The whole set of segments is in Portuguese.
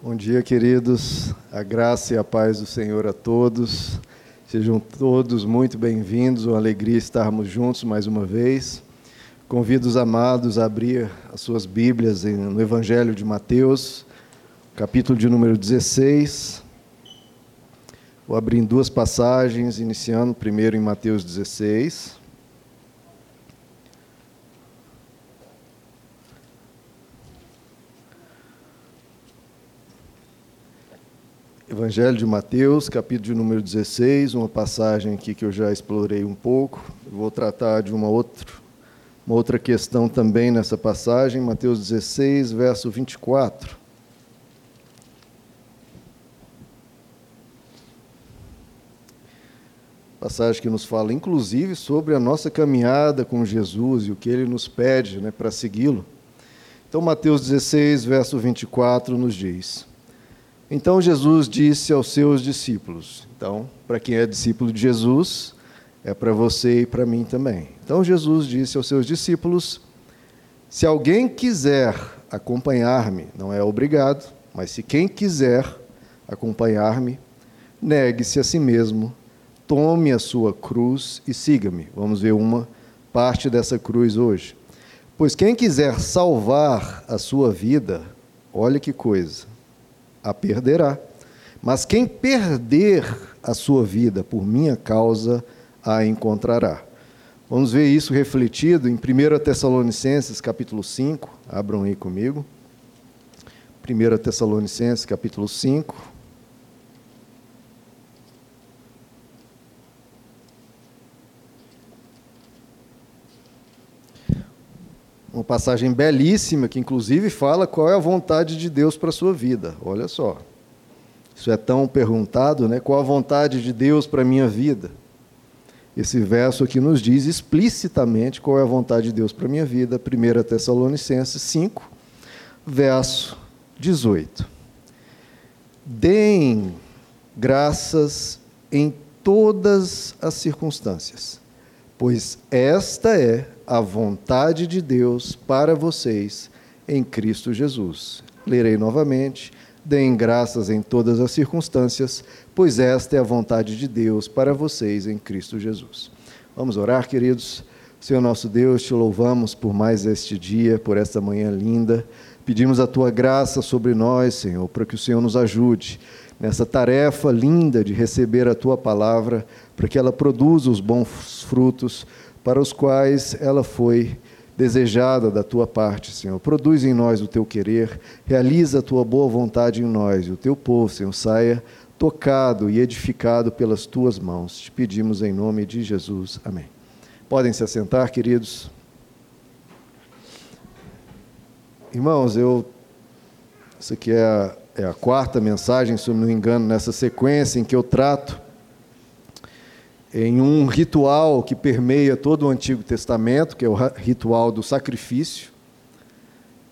Bom dia, queridos. A graça e a paz do Senhor a todos. Sejam todos muito bem-vindos. Uma alegria estarmos juntos mais uma vez. Convido os amados a abrir as suas Bíblias no Evangelho de Mateus, capítulo de número 16. Vou abrir em duas passagens, iniciando primeiro em Mateus 16. Evangelho de Mateus, capítulo de número 16, uma passagem aqui que eu já explorei um pouco. vou tratar de uma outra, uma outra questão também nessa passagem, Mateus 16, verso 24. Passagem que nos fala, inclusive, sobre a nossa caminhada com Jesus e o que ele nos pede né, para segui-lo. Então, Mateus 16, verso 24 nos diz. Então Jesus disse aos seus discípulos: então, para quem é discípulo de Jesus, é para você e para mim também. Então Jesus disse aos seus discípulos: se alguém quiser acompanhar-me, não é obrigado, mas se quem quiser acompanhar-me, negue-se a si mesmo, tome a sua cruz e siga-me. Vamos ver uma parte dessa cruz hoje. Pois quem quiser salvar a sua vida, olha que coisa, a perderá. Mas quem perder a sua vida por minha causa, a encontrará. Vamos ver isso refletido em 1 Tessalonicenses, capítulo 5. Abram aí comigo. 1 Tessalonicenses, capítulo 5. Uma passagem belíssima que, inclusive, fala qual é a vontade de Deus para a sua vida. Olha só. Isso é tão perguntado, né? Qual a vontade de Deus para a minha vida? Esse verso aqui nos diz explicitamente qual é a vontade de Deus para a minha vida. 1 Tessalonicenses 5, verso 18. Deem graças em todas as circunstâncias, pois esta é a vontade de Deus para vocês em Cristo Jesus. Lerei novamente. Deem graças em todas as circunstâncias, pois esta é a vontade de Deus para vocês em Cristo Jesus. Vamos orar, queridos. Senhor nosso Deus, te louvamos por mais este dia, por esta manhã linda. Pedimos a tua graça sobre nós, Senhor, para que o Senhor nos ajude nessa tarefa linda de receber a tua palavra, para que ela produza os bons frutos para os quais ela foi desejada da tua parte, Senhor. Produz em nós o teu querer, realiza a tua boa vontade em nós, e o teu povo, Senhor, saia tocado e edificado pelas tuas mãos. Te pedimos em nome de Jesus. Amém. Podem se assentar, queridos. Irmãos, eu. Essa aqui é a, é a quarta mensagem, se eu não me engano, nessa sequência em que eu trato em um ritual que permeia todo o Antigo Testamento, que é o ritual do sacrifício,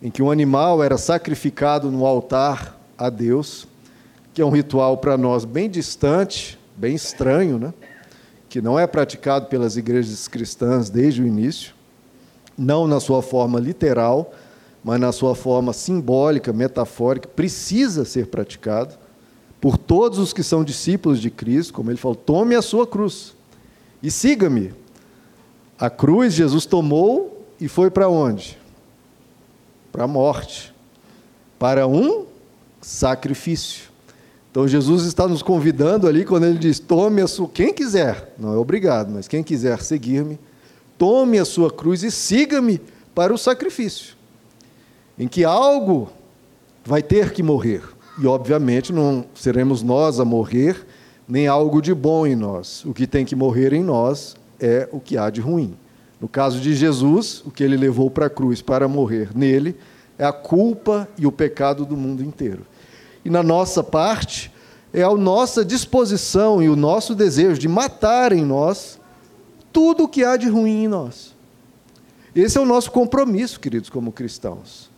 em que um animal era sacrificado no altar a Deus, que é um ritual para nós bem distante, bem estranho, né? que não é praticado pelas igrejas cristãs desde o início, não na sua forma literal, mas na sua forma simbólica, metafórica, precisa ser praticado por todos os que são discípulos de Cristo, como ele falou, tome a sua cruz e siga-me. A cruz Jesus tomou e foi para onde? Para a morte, para um sacrifício. Então Jesus está nos convidando ali quando ele diz: tome a sua, quem quiser, não é obrigado, mas quem quiser seguir-me, tome a sua cruz e siga-me para o sacrifício, em que algo vai ter que morrer. E, obviamente, não seremos nós a morrer, nem algo de bom em nós. O que tem que morrer em nós é o que há de ruim. No caso de Jesus, o que ele levou para a cruz para morrer nele é a culpa e o pecado do mundo inteiro. E na nossa parte, é a nossa disposição e o nosso desejo de matar em nós tudo o que há de ruim em nós. Esse é o nosso compromisso, queridos, como cristãos.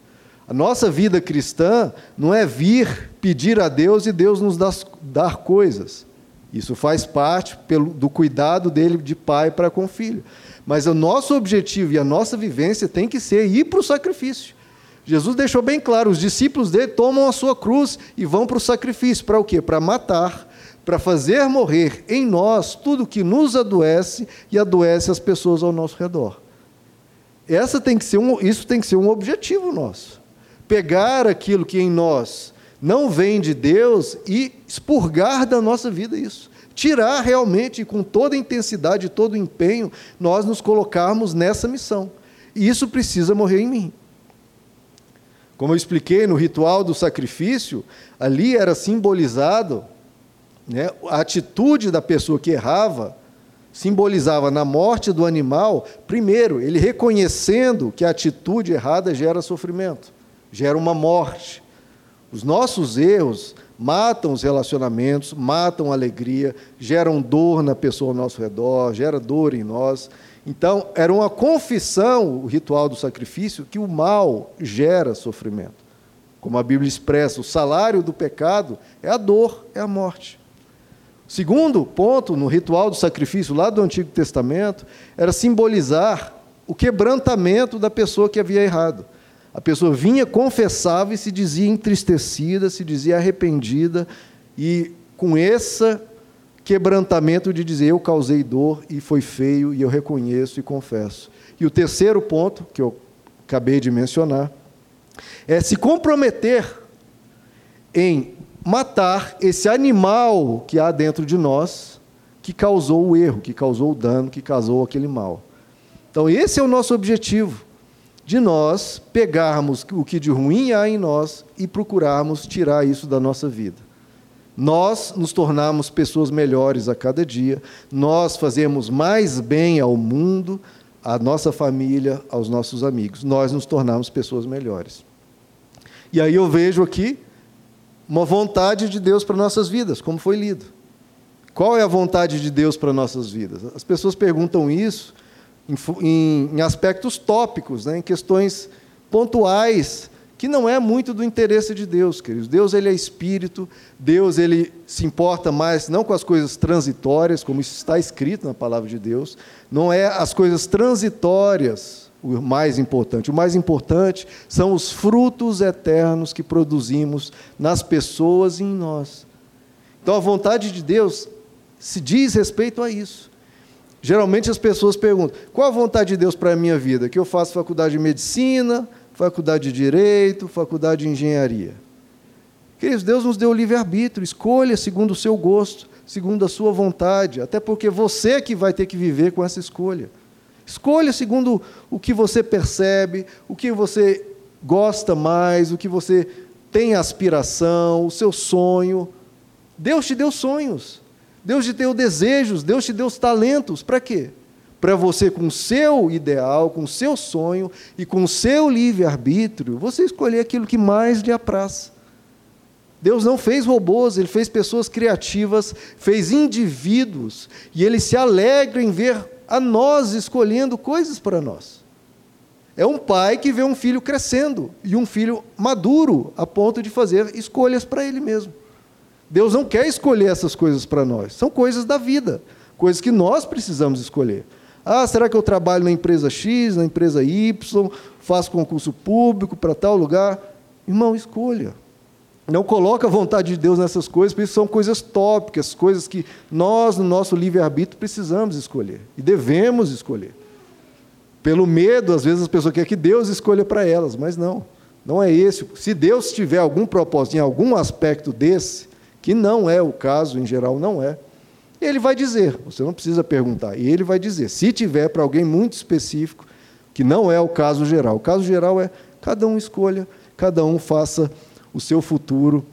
A nossa vida cristã não é vir pedir a Deus e Deus nos dar, coisas. Isso faz parte do cuidado dele de pai para com filho. Mas o nosso objetivo e a nossa vivência tem que ser ir para o sacrifício. Jesus deixou bem claro: os discípulos dele tomam a sua cruz e vão para o sacrifício. Para o quê? Para matar, para fazer morrer em nós tudo que nos adoece e adoece as pessoas ao nosso redor. Essa tem que ser um, isso tem que ser um objetivo nosso. Pegar aquilo que em nós não vem de Deus e expurgar da nossa vida isso. Tirar realmente, com toda a intensidade, todo o empenho, nós nos colocarmos nessa missão. E isso precisa morrer em mim. Como eu expliquei no ritual do sacrifício, ali era simbolizado né, a atitude da pessoa que errava, simbolizava na morte do animal, primeiro, ele reconhecendo que a atitude errada gera sofrimento, gera uma morte. Os nossos erros matam os relacionamentos, matam a alegria, geram dor na pessoa ao nosso redor, gera dor em nós. Então, era uma confissão, o ritual do sacrifício, que o mal gera sofrimento. Como a Bíblia expressa, o salário do pecado é a dor, é a morte. Segundo ponto, no ritual do sacrifício, lá do Antigo Testamento, era simbolizar o quebrantamento da pessoa que havia errado. A pessoa vinha, confessava e se dizia entristecida, se dizia arrependida, e com essa quebrantamento de dizer eu causei dor e foi feio e eu reconheço e confesso. E o terceiro ponto, que eu acabei de mencionar, é se comprometer em matar esse animal que há dentro de nós, que causou o erro, que causou o dano, que causou aquele mal. Então, esse é o nosso objetivo, de nós pegarmos o que de ruim há em nós e procurarmos tirar isso da nossa vida. Nós nos tornamos pessoas melhores a cada dia, nós fazemos mais bem ao mundo, à nossa família, aos nossos amigos. Nós nos tornamos pessoas melhores. E aí eu vejo aqui uma vontade de Deus para nossas vidas, como foi lido. Qual é a vontade de Deus para nossas vidas? As pessoas perguntam isso em, em, aspectos tópicos, né, em questões pontuais que não é muito do interesse de Deus, queridos. Deus ele é espírito, Deus ele se importa mais não com as coisas transitórias, como isso está escrito na palavra de Deus, não é as coisas transitórias o mais importante. O mais importante são os frutos eternos que produzimos nas pessoas e em nós. Então a vontade de Deus se diz respeito a isso. Geralmente as pessoas perguntam: qual a vontade de Deus para a minha vida? Que eu faça faculdade de medicina, faculdade de direito, faculdade de engenharia. Queridos, Deus nos deu livre-arbítrio, escolha segundo o seu gosto, segundo a sua vontade, até porque você é que vai ter que viver com essa escolha. Escolha segundo o que você percebe, o que você gosta mais, o que você tem aspiração, o seu sonho. Deus te deu sonhos, Deus te deu desejos, Deus te deu talentos, para quê? para você, com o seu ideal, com o seu sonho e com o seu livre-arbítrio, você escolher aquilo que mais lhe apraz. Deus não fez robôs, Ele fez pessoas criativas, fez indivíduos, e Ele se alegra em ver a nós escolhendo coisas para nós. É um pai que vê um filho crescendo e um filho maduro a ponto de fazer escolhas para ele mesmo. Deus não quer escolher essas coisas para nós, são coisas da vida, coisas que nós precisamos escolher. Ah, será que eu trabalho na empresa X, na empresa Y, faço concurso público para tal lugar? Irmão, escolha. Não coloca a vontade de Deus nessas coisas, porque são coisas tópicas, coisas que nós, no nosso livre-arbítrio, precisamos escolher e devemos escolher. Pelo medo, às vezes as pessoas querem que Deus escolha para elas, mas não, não é esse. Se Deus tiver algum propósito em algum aspecto desse, que não é o caso, em geral não é, ele vai dizer, você não precisa perguntar, e ele vai dizer. Se tiver para alguém muito específico, que não é o caso geral. O caso geral é cada um escolha, cada um faça o seu futuro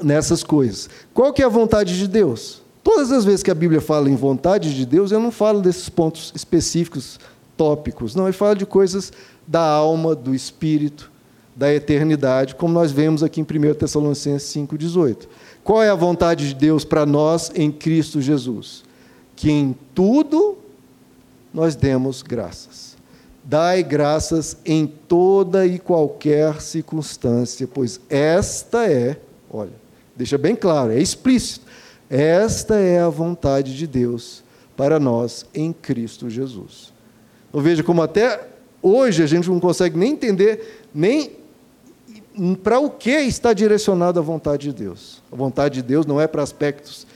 nessas coisas. Qual que é a vontade de Deus? Todas as vezes que a Bíblia fala em vontade de Deus, eu não falo desses pontos específicos, tópicos. Não, ele fala de coisas da alma, do espírito, da eternidade, como nós vemos aqui em 1 Tessalonicenses 5,18. Qual é a vontade de Deus para nós em Cristo Jesus? Que em tudo nós demos graças. Dai graças em toda e qualquer circunstância, pois esta é, olha, deixa bem claro, é explícito. Esta é a vontade de Deus para nós em Cristo Jesus. Então veja como até hoje a gente não consegue nem entender nem para o que está direcionada a vontade de Deus. A vontade de Deus não é para aspectos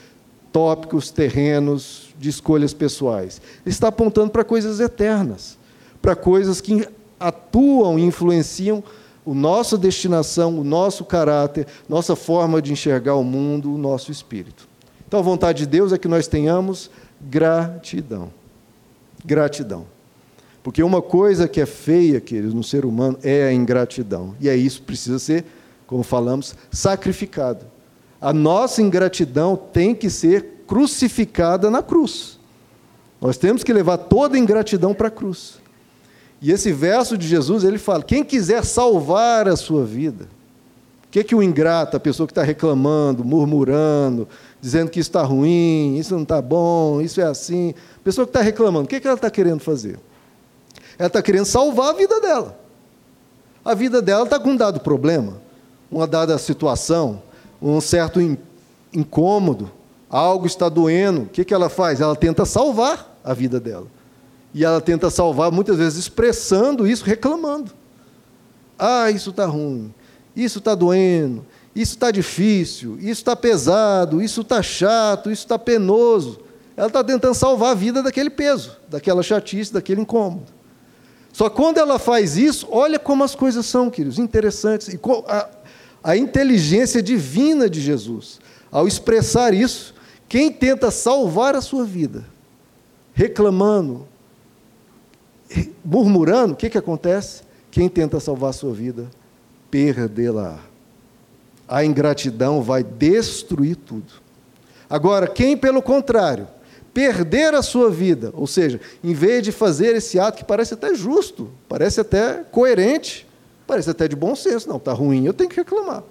tópicos, terrenos, de escolhas pessoais. Ele está apontando para coisas eternas, para coisas que atuam e influenciam a nossa destinação, o nosso caráter, nossa forma de enxergar o mundo, o nosso espírito. Então, a vontade de Deus é que nós tenhamos gratidão. Gratidão. Porque uma coisa que é feia, queridos, no ser humano é a ingratidão. E é isso que precisa ser, como falamos, sacrificado. A nossa ingratidão tem que ser crucificada na cruz. Nós temos que levar toda a ingratidão para a cruz. E esse verso de Jesus, ele fala: quem quiser salvar a sua vida, o que, que o ingrato, a pessoa que está reclamando, murmurando, dizendo que isso está ruim, isso não está bom, isso é assim, a pessoa que está reclamando, o que, que ela está querendo fazer? Ela está querendo salvar a vida dela. A vida dela está com um dado problema, uma dada situação, um certo incômodo, algo está doendo. O que, que ela faz? Ela tenta salvar a vida dela. E ela tenta salvar, muitas vezes, expressando isso, reclamando. Ah, isso está ruim, isso está doendo, isso está difícil, isso está pesado, isso está chato, isso está penoso. Ela está tentando salvar a vida daquele peso, daquela chatice, daquele incômodo. Só quando ela faz isso, olha como as coisas são, queridos, interessantes. E a, a inteligência divina de Jesus. Ao expressar isso, quem tenta salvar a sua vida, reclamando, murmurando, o que, que acontece? Quem tenta salvar a sua vida, perdê-la. A ingratidão vai destruir tudo. Agora, quem, pelo contrário, perder a sua vida, ou seja, em vez de fazer esse ato que parece até justo, parece até coerente, parece até de bom senso, não, está ruim, eu tenho que reclamar.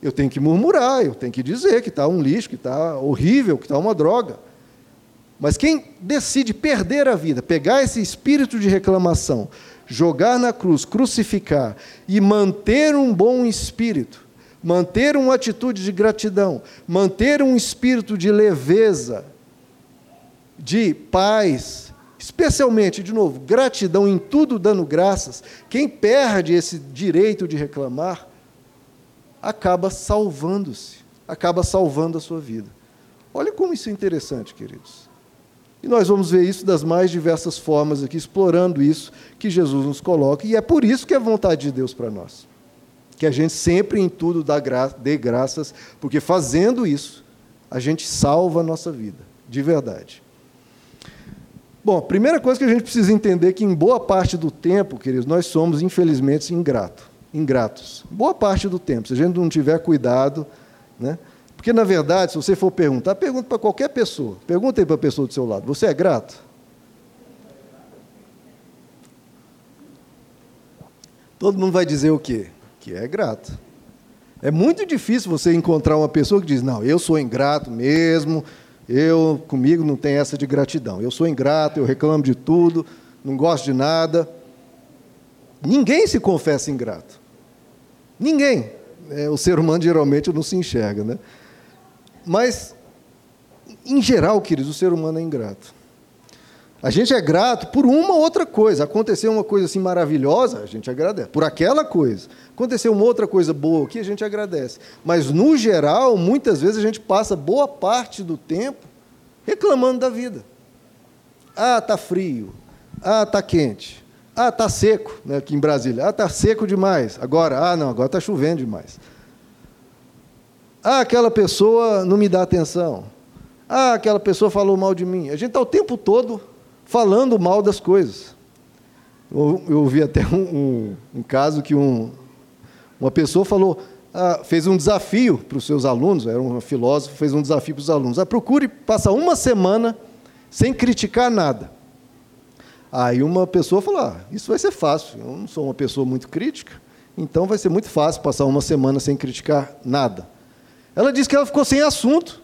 Eu tenho que murmurar, eu tenho que dizer que está um lixo, que está horrível, que está uma droga. Mas quem decide perder a vida, pegar esse espírito de reclamação, jogar na cruz, crucificar e manter um bom espírito, manter uma atitude de gratidão, manter um espírito de leveza, de paz, especialmente, de novo, gratidão em tudo dando graças, quem perde esse direito de reclamar, acaba salvando-se, acaba salvando a sua vida. Olha como isso é interessante, queridos. E nós vamos ver isso das mais diversas formas aqui, explorando isso que Jesus nos coloca, e é por isso que é vontade de Deus para nós. Que a gente sempre em tudo dê graças, porque fazendo isso, a gente salva a nossa vida, de verdade. Bom, primeira coisa que a gente precisa entender é que em boa parte do tempo, queridos, nós somos infelizmente ingrato, ingratos. Boa parte do tempo, se a gente não tiver cuidado, né? Porque na verdade, se você for perguntar, pergunta para qualquer pessoa. Pergunta aí para a pessoa do seu lado. Você é grato? Todo mundo vai dizer o quê? Que é grato. É muito difícil você encontrar uma pessoa que diz: "Não, eu sou ingrato mesmo, eu, comigo, não tem essa de gratidão. Eu sou ingrato, eu reclamo de tudo, não gosto de nada. Ninguém se confessa ingrato. Ninguém. É, o ser humano geralmente não se enxerga, né? Mas, em geral, queridos, o ser humano é ingrato. A gente é grato por uma outra coisa. Aconteceu uma coisa assim maravilhosa, a gente agradece. Por aquela coisa. Aconteceu uma outra coisa boa aqui, a gente agradece. Mas, no geral, muitas vezes a gente passa boa parte do tempo reclamando da vida. Ah, está frio. Ah, está quente. Ah, está seco, né, aqui em Brasília. Ah, está seco demais. Agora, ah, não, agora está chovendo demais. Ah, aquela pessoa não me dá atenção. Ah, aquela pessoa falou mal de mim. A gente está o tempo todo falando mal das coisas. Eu, ouvi até um, um, um caso que um, uma pessoa falou, ah, fez um desafio para os seus alunos, era um filósofo, fez um desafio para os alunos. Ah, procure passar uma semana sem criticar nada. Aí uma pessoa falou: ah, Isso vai ser fácil, eu não sou uma pessoa muito crítica, então vai ser muito fácil passar uma semana sem criticar nada. Ela disse que ela ficou sem assunto.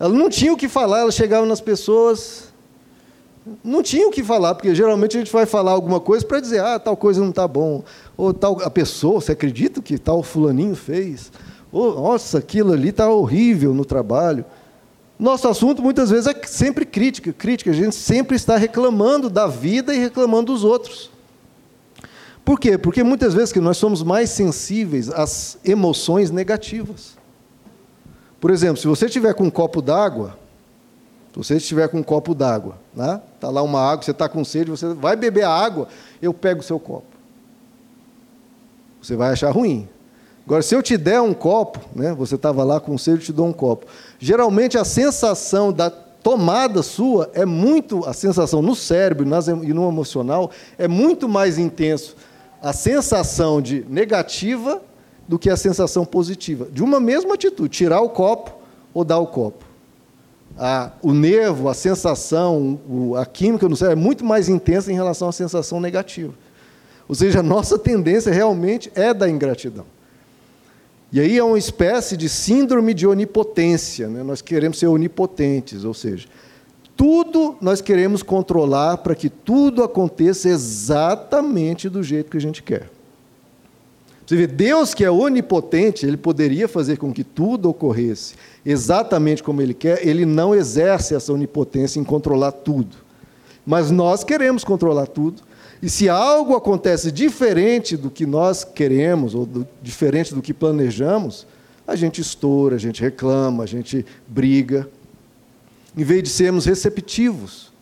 Ela não tinha o que falar, ela chegava nas pessoas, não tinha o que falar, porque geralmente a gente vai falar alguma coisa para dizer, ah, tal coisa não está bom, ou tal a pessoa, você acredita que tal fulaninho fez? Ou, nossa, aquilo ali está horrível no trabalho. Nosso assunto muitas vezes é sempre crítica, crítica, a gente sempre está reclamando da vida e reclamando dos outros. Por quê? Porque muitas vezes que nós somos mais sensíveis às emoções negativas. Por exemplo, se você estiver com um copo d'água, se você estiver com um copo d'água, né? Tá lá uma água, você está com sede, você vai beber a água, eu pego o seu copo. Você vai achar ruim. Agora, se eu te der um copo, né? Você estava lá com sede, eu te dou um copo. Geralmente a sensação da tomada sua é muito, a sensação no cérebro e no emocional é muito mais intenso a sensação de negativa do que a sensação positiva. De uma mesma atitude, tirar o copo ou dar o copo. A, o nervo, a sensação, o, a química no cérebro é muito mais intensa em relação à sensação negativa. Ou seja, a nossa tendência realmente é da ingratidão. E aí é uma espécie de síndrome de onipotência. Né? Nós queremos ser onipotentes, ou seja, tudo nós queremos controlar para que tudo aconteça exatamente do jeito que a gente quer. Você vê, Deus que é onipotente, ele poderia fazer com que tudo ocorresse exatamente como ele quer, ele não exerce essa onipotência em controlar tudo. Mas nós queremos controlar tudo, e se algo acontece diferente do que nós queremos, ou do, diferente do que planejamos, a gente estoura, a gente reclama, a gente briga em vez de sermos receptivos,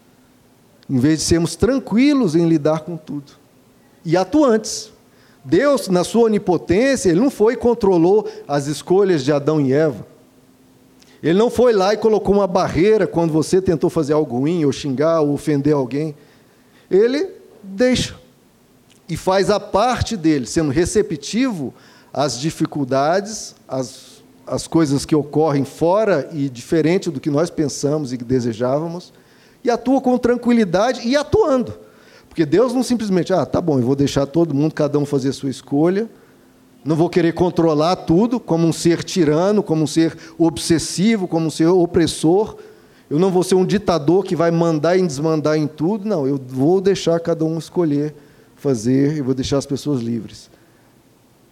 em vez de sermos tranquilos em lidar com tudo e atuantes. Deus, na sua onipotência, ele não foi e controlou as escolhas de Adão e Eva. Ele não foi lá e colocou uma barreira quando você tentou fazer algo ruim, ou xingar, ou ofender alguém. Ele deixa e faz a parte dele, sendo receptivo às dificuldades, às as coisas que ocorrem fora e diferente do que nós pensamos e que desejávamos, e atua com tranquilidade e atuando. Porque Deus não simplesmente, ah, tá bom, eu vou deixar todo mundo, cada um fazer a sua escolha, não vou querer controlar tudo como um ser tirano, como um ser obsessivo, como um ser opressor. Eu não vou ser um ditador que vai mandar e desmandar em tudo. Não, eu vou deixar cada um escolher, fazer, e vou deixar as pessoas livres.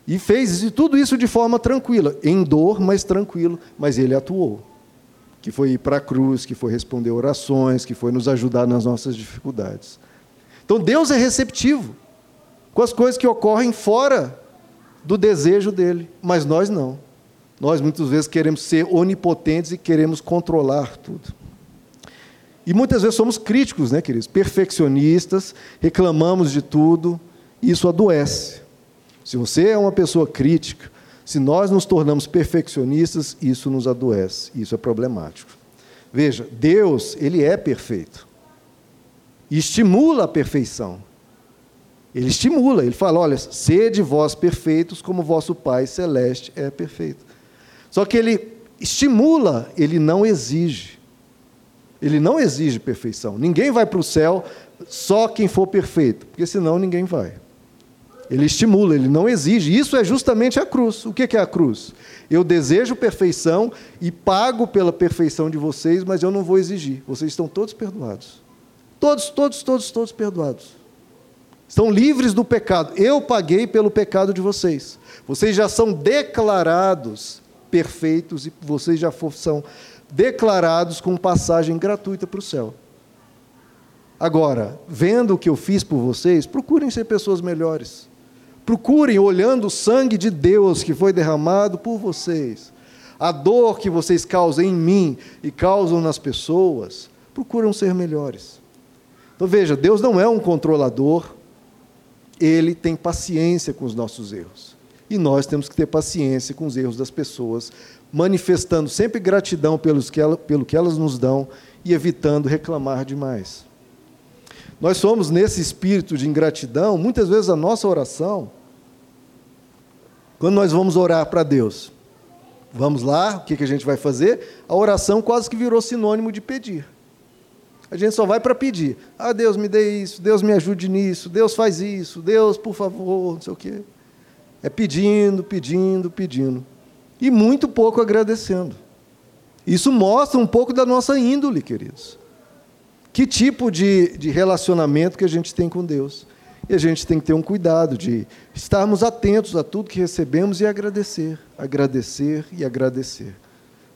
E fez tudo isso de forma tranquila, em dor, mas tranquilo, mas ele atuou. Que foi ir para a cruz, que foi responder orações, que foi nos ajudar nas nossas dificuldades. Então Deus é receptivo com as coisas que ocorrem fora do desejo dele, mas nós não. Nós muitas vezes queremos ser onipotentes e queremos controlar tudo. E muitas vezes somos críticos, né, queridos? Perfeccionistas, reclamamos de tudo, isso adoece. Se você é uma pessoa crítica, se nós nos tornamos perfeccionistas, isso nos adoece, isso é problemático. Veja, Deus, ele é perfeito. E estimula a perfeição. Ele estimula, ele fala: olha, sede vós perfeitos, como vosso Pai celeste é perfeito. Só que ele estimula, ele não exige. Ele não exige perfeição. Ninguém vai para o céu só quem for perfeito, porque senão ninguém vai. Ele estimula, ele não exige. Isso é justamente a cruz. O que é a cruz? Eu desejo perfeição e pago pela perfeição de vocês, mas eu não vou exigir. Vocês estão todos perdoados. Todos, todos, todos, todos perdoados. Estão livres do pecado. Eu paguei pelo pecado de vocês. Vocês já são declarados perfeitos e vocês já são declarados com passagem gratuita para o céu. Agora, vendo o que eu fiz por vocês, procurem ser pessoas melhores. Procurem olhando o sangue de Deus que foi derramado por vocês. A dor que vocês causam em mim e causam nas pessoas, procuram ser melhores. Então veja, Deus não é um controlador, ele tem paciência com os nossos erros. E nós temos que ter paciência com os erros das pessoas, manifestando sempre gratidão pelos que ela, pelo que elas nos dão e evitando reclamar demais. Nós somos nesse espírito de ingratidão, muitas vezes a nossa oração quando nós vamos orar para Deus, vamos lá, o que, que a gente vai fazer? A oração quase que virou sinônimo de pedir. A gente só vai para pedir. Ah, Deus me dê isso, Deus me ajude nisso, Deus faz isso, Deus, por favor, não sei o quê. É pedindo, pedindo, pedindo. E muito pouco agradecendo. Isso mostra um pouco da nossa índole, queridos. Que tipo de, de relacionamento que a gente tem com Deus. E a gente tem que ter um cuidado de estarmos atentos a tudo que recebemos e agradecer, agradecer e agradecer.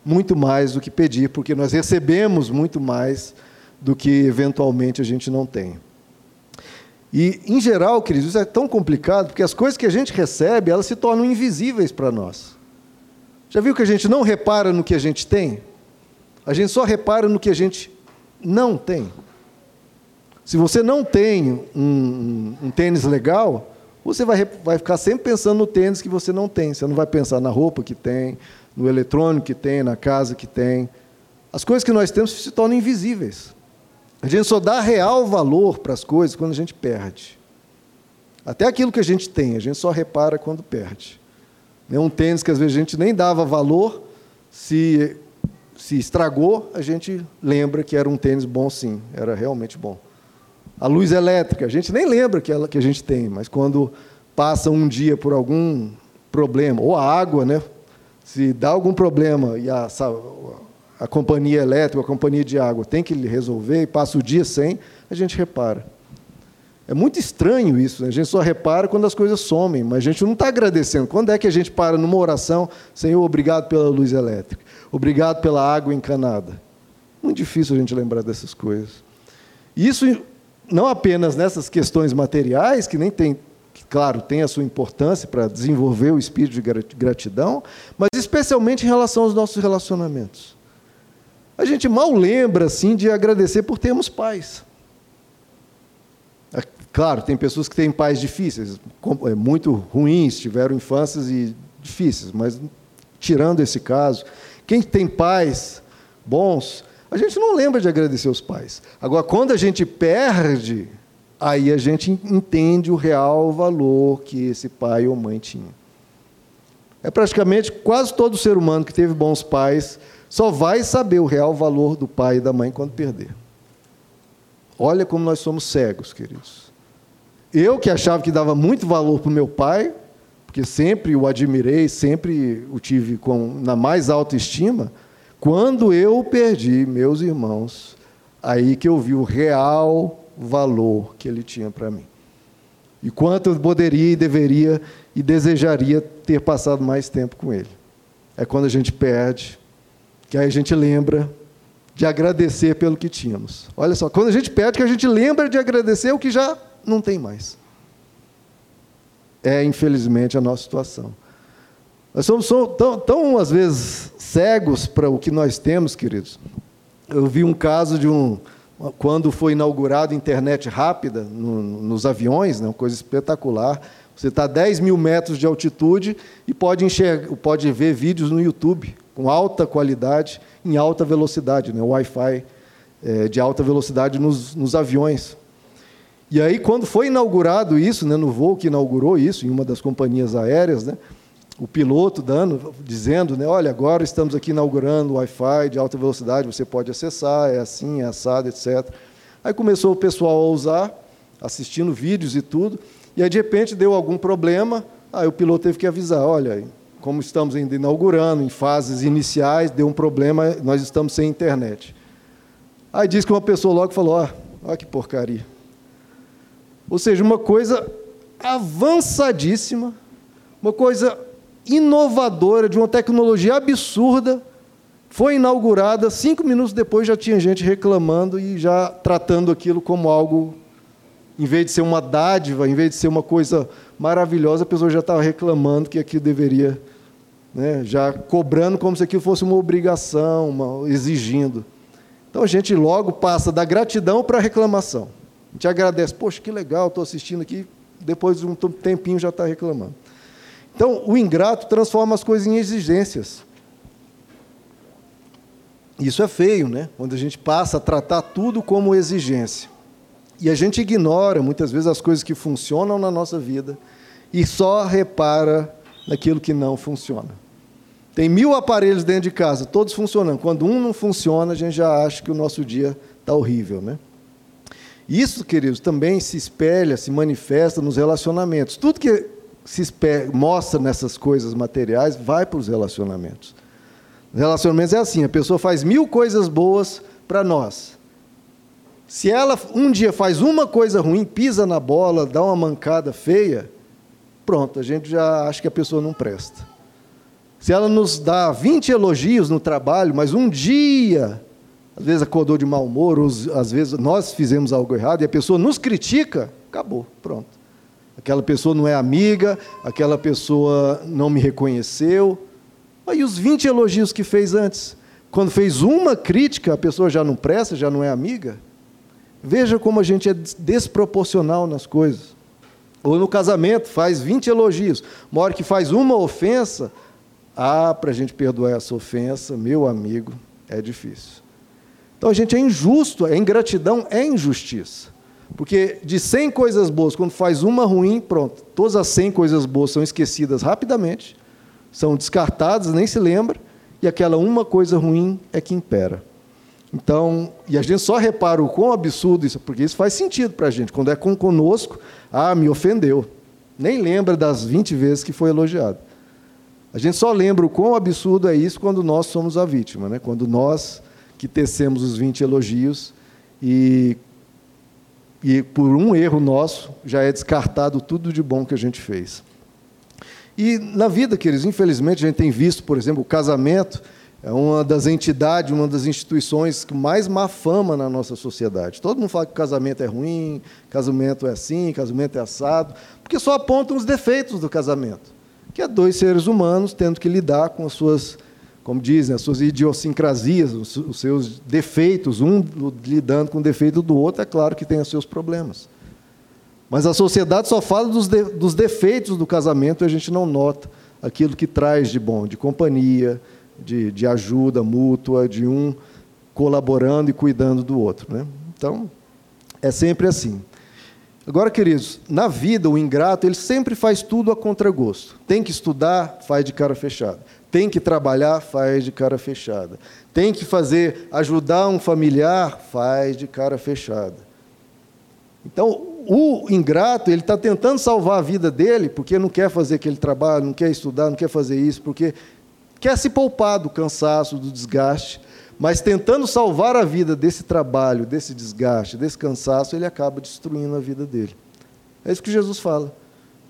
Muito mais do que pedir, porque nós recebemos muito mais do que eventualmente a gente não tem. E, em geral, queridos, isso é tão complicado, porque as coisas que a gente recebe, elas se tornam invisíveis para nós. Já viu que a gente não repara no que a gente tem? A gente só repara no que a gente não tem. Se você não tem um, um, um tênis legal, você vai, vai ficar sempre pensando no tênis que você não tem. Você não vai pensar na roupa que tem, no eletrônico que tem, na casa que tem. As coisas que nós temos se tornam invisíveis. A gente só dá real valor para as coisas quando a gente perde. Até aquilo que a gente tem, a gente só repara quando perde. É um tênis que às vezes a gente nem dava valor, se, se estragou, a gente lembra que era um tênis bom sim, era realmente bom. A luz elétrica, a gente nem lembra que, ela, que a gente tem, mas quando passa um dia por algum problema, ou a água, né? Se dá algum problema e a, a companhia elétrica, a companhia de água tem que resolver e passa o dia sem, a gente repara. É muito estranho isso, né? a gente só repara quando as coisas somem, mas a gente não está agradecendo. Quando é que a gente para numa oração, Senhor, obrigado pela luz elétrica, obrigado pela água encanada? Muito difícil a gente lembrar dessas coisas. Isso não apenas nessas questões materiais, que nem tem, claro, tem a sua importância para desenvolver o espírito de gratidão, mas especialmente em relação aos nossos relacionamentos. A gente mal lembra assim de agradecer por termos pais. É, claro, tem pessoas que têm pais difíceis, é, muito ruins, tiveram infâncias e difíceis, mas tirando esse caso, quem tem pais bons, a gente não lembra de agradecer os pais. Agora, quando a gente perde, aí a gente entende o real valor que esse pai ou mãe tinha. É praticamente quase todo ser humano que teve bons pais só vai saber o real valor do pai e da mãe quando perder. Olha como nós somos cegos, queridos. Eu que achava que dava muito valor para o meu pai, porque sempre o admirei, sempre o tive com, na mais alta estima, quando eu perdi meus irmãos, aí que eu vi o real valor que ele tinha para mim. E quanto eu poderia e deveria e desejaria ter passado mais tempo com ele. É quando a gente perde que aí a gente lembra de agradecer pelo que tínhamos. Olha só, quando a gente pede, que a gente lembra de agradecer o que já não tem mais. É, infelizmente, a nossa situação. Nós somos tão, tão às vezes, cegos para o que nós temos, queridos. Eu vi um caso de um. Quando foi inaugurado internet rápida no, nos aviões, né, uma coisa espetacular. Você está a 10 mil metros de altitude e pode, enxergar, pode ver vídeos no YouTube com alta qualidade, em alta velocidade, né? Wi-Fi é, de alta velocidade nos, nos, aviões. E aí, quando foi inaugurado isso, né, no voo que inaugurou isso, em uma das companhias aéreas, né, o piloto dando, dizendo, né, olha, agora estamos aqui inaugurando Wi-Fi de alta velocidade, você pode acessar, é assim, é assado, etc. Aí começou o pessoal a usar, assistindo vídeos e tudo, e aí de repente deu algum problema, aí o piloto teve que avisar, olha, como estamos ainda inaugurando, em fases iniciais, deu um problema, nós estamos sem internet. Aí diz que uma pessoa logo falou: ah, olha que porcaria. Ou seja, uma coisa avançadíssima, uma coisa inovadora, de uma tecnologia absurda, foi inaugurada, cinco minutos depois já tinha gente reclamando e já tratando aquilo como algo, em vez de ser uma dádiva, em vez de ser uma coisa maravilhosa, a pessoa já estava reclamando que aquilo deveria né, já cobrando como se aquilo fosse uma obrigação, uma, exigindo. Então a gente logo passa da gratidão para a reclamação. A gente agradece, poxa, que legal, estou assistindo aqui, depois de um tempinho já está reclamando. Então, o ingrato transforma as coisas em exigências. Isso é feio, né? Quando a gente passa a tratar tudo como exigência. E a gente ignora, muitas vezes, as coisas que funcionam na nossa vida e só repara naquilo que não funciona. Tem mil aparelhos dentro de casa, todos funcionando. Quando um não funciona, a gente já acha que o nosso dia está horrível. Né? Isso, queridos, também se espelha, se manifesta nos relacionamentos. Tudo que se mostra nessas coisas materiais vai para os relacionamentos. Os relacionamentos é assim: a pessoa faz mil coisas boas para nós. Se ela um dia faz uma coisa ruim, pisa na bola, dá uma mancada feia, pronto, a gente já acha que a pessoa não presta. Se ela nos dá 20 elogios no trabalho, mas um dia, às vezes acordou de mau humor, ou às vezes nós fizemos algo errado e a pessoa nos critica, acabou, pronto. Aquela pessoa não é amiga, aquela pessoa não me reconheceu. Aí os 20 elogios que fez antes. Quando fez uma crítica, a pessoa já não presta, já não é amiga. Veja como a gente é desproporcional nas coisas. Ou no casamento, faz 20 elogios. Uma hora que faz uma ofensa, ah, para a gente perdoar essa ofensa, meu amigo, é difícil. Então a gente é injusto, a ingratidão é injustiça. Porque de 100 coisas boas, quando faz uma ruim, pronto, todas as 100 coisas boas são esquecidas rapidamente, são descartadas, nem se lembra, e aquela uma coisa ruim é que impera. Então, e a gente só repara o quão absurdo isso, porque isso faz sentido para a gente. Quando é com conosco, ah, me ofendeu. Nem lembra das 20 vezes que foi elogiado. A gente só lembra o quão absurdo é isso quando nós somos a vítima, né? quando nós que tecemos os 20 elogios e e por um erro nosso já é descartado tudo de bom que a gente fez. E na vida, queridos, infelizmente a gente tem visto, por exemplo, o casamento é uma das entidades, uma das instituições que mais má fama na nossa sociedade. Todo mundo fala que casamento é ruim, casamento é assim, casamento é assado, porque só apontam os defeitos do casamento, que é dois seres humanos tendo que lidar com as suas como dizem, as suas idiosincrasias, os seus defeitos, um lidando com o defeito do outro, é claro que tem os seus problemas. Mas a sociedade só fala dos, de, dos defeitos do casamento e a gente não nota aquilo que traz de bom, de companhia, de, de ajuda mútua, de um colaborando e cuidando do outro. Né? Então, é sempre assim. Agora, queridos, na vida, o ingrato, ele sempre faz tudo a contragosto. Tem que estudar, faz de cara fechada. Tem que trabalhar, faz de cara fechada. Tem que fazer, ajudar um familiar, faz de cara fechada. Então, o ingrato, ele está tentando salvar a vida dele, porque não quer fazer aquele trabalho, não quer estudar, não quer fazer isso, porque quer se poupar do cansaço, do desgaste, mas tentando salvar a vida desse trabalho, desse desgaste, desse cansaço, ele acaba destruindo a vida dele. É isso que Jesus fala.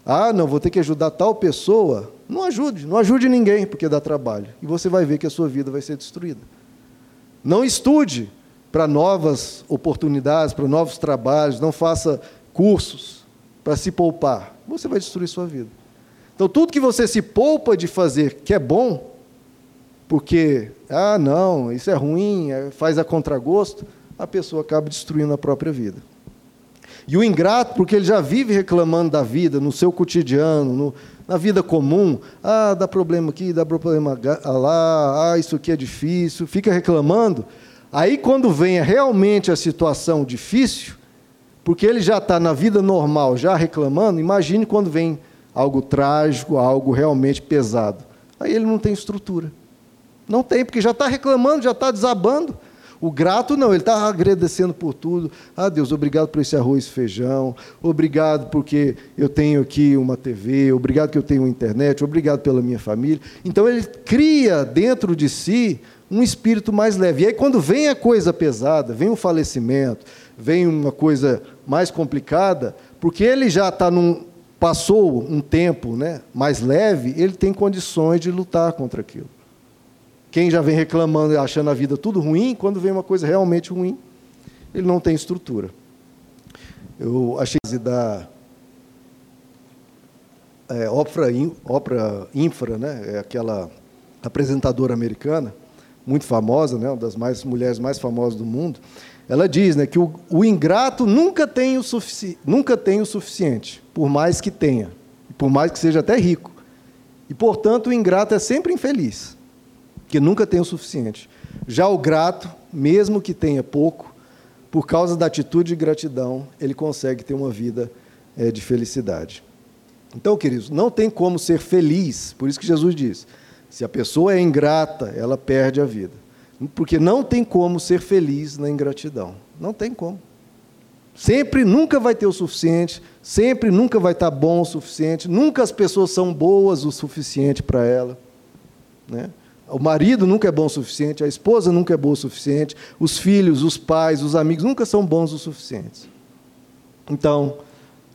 Ah, não, vou ter que ajudar tal pessoa. Não ajude, não ajude ninguém, porque dá trabalho. E você vai ver que a sua vida vai ser destruída. Não estude para novas oportunidades, para novos trabalhos, não faça cursos para se poupar. Você vai destruir sua vida. Então, tudo que você se poupa de fazer que é bom, porque, ah, não, isso é ruim, é, faz a contragosto, a pessoa acaba destruindo a própria vida. E o ingrato, porque ele já vive reclamando da vida, no seu cotidiano, no, na vida comum, ah, dá problema aqui, dá problema lá, ah, isso aqui é difícil, fica reclamando. Aí, quando vem realmente a situação difícil, porque ele já está na vida normal, já reclamando, imagine quando vem algo trágico, algo realmente pesado. Aí ele não tem estrutura. Não tem, porque já está reclamando, já está desabando. O grato não, ele está agradecendo por tudo. Ah, Deus, obrigado por esse arroz e feijão. Obrigado porque eu tenho aqui uma TV. Obrigado que eu tenho internet. Obrigado pela minha família. Então ele cria dentro de si um espírito mais leve. E aí, quando vem a coisa pesada, vem um falecimento, vem uma coisa mais complicada, porque ele já está num. Passou um tempo né, mais leve, ele tem condições de lutar contra aquilo. Quem já vem reclamando e achando a vida tudo ruim, quando vem uma coisa realmente ruim, ele não tem estrutura. Eu achei da é, Oprah, Oprah Infra, né? É aquela apresentadora americana, muito famosa, né? uma das mais, mulheres mais famosas do mundo. Ela diz né, que o, o ingrato nunca tem o, sufici nunca tem o suficiente, por mais que tenha, por mais que seja até rico. E, portanto, o ingrato é sempre infeliz que nunca tem o suficiente. Já o grato, mesmo que tenha pouco, por causa da atitude de gratidão, ele consegue ter uma vida é, de felicidade. Então, queridos, não tem como ser feliz, por isso que Jesus diz: se a pessoa é ingrata, ela perde a vida. Porque não tem como ser feliz na ingratidão. Não tem como. Sempre, nunca vai ter o suficiente, sempre, nunca vai estar bom o suficiente, nunca as pessoas são boas o suficiente para ela. Né? O marido nunca é bom o suficiente, a esposa nunca é boa o suficiente, os filhos, os pais, os amigos nunca são bons o suficiente. Então,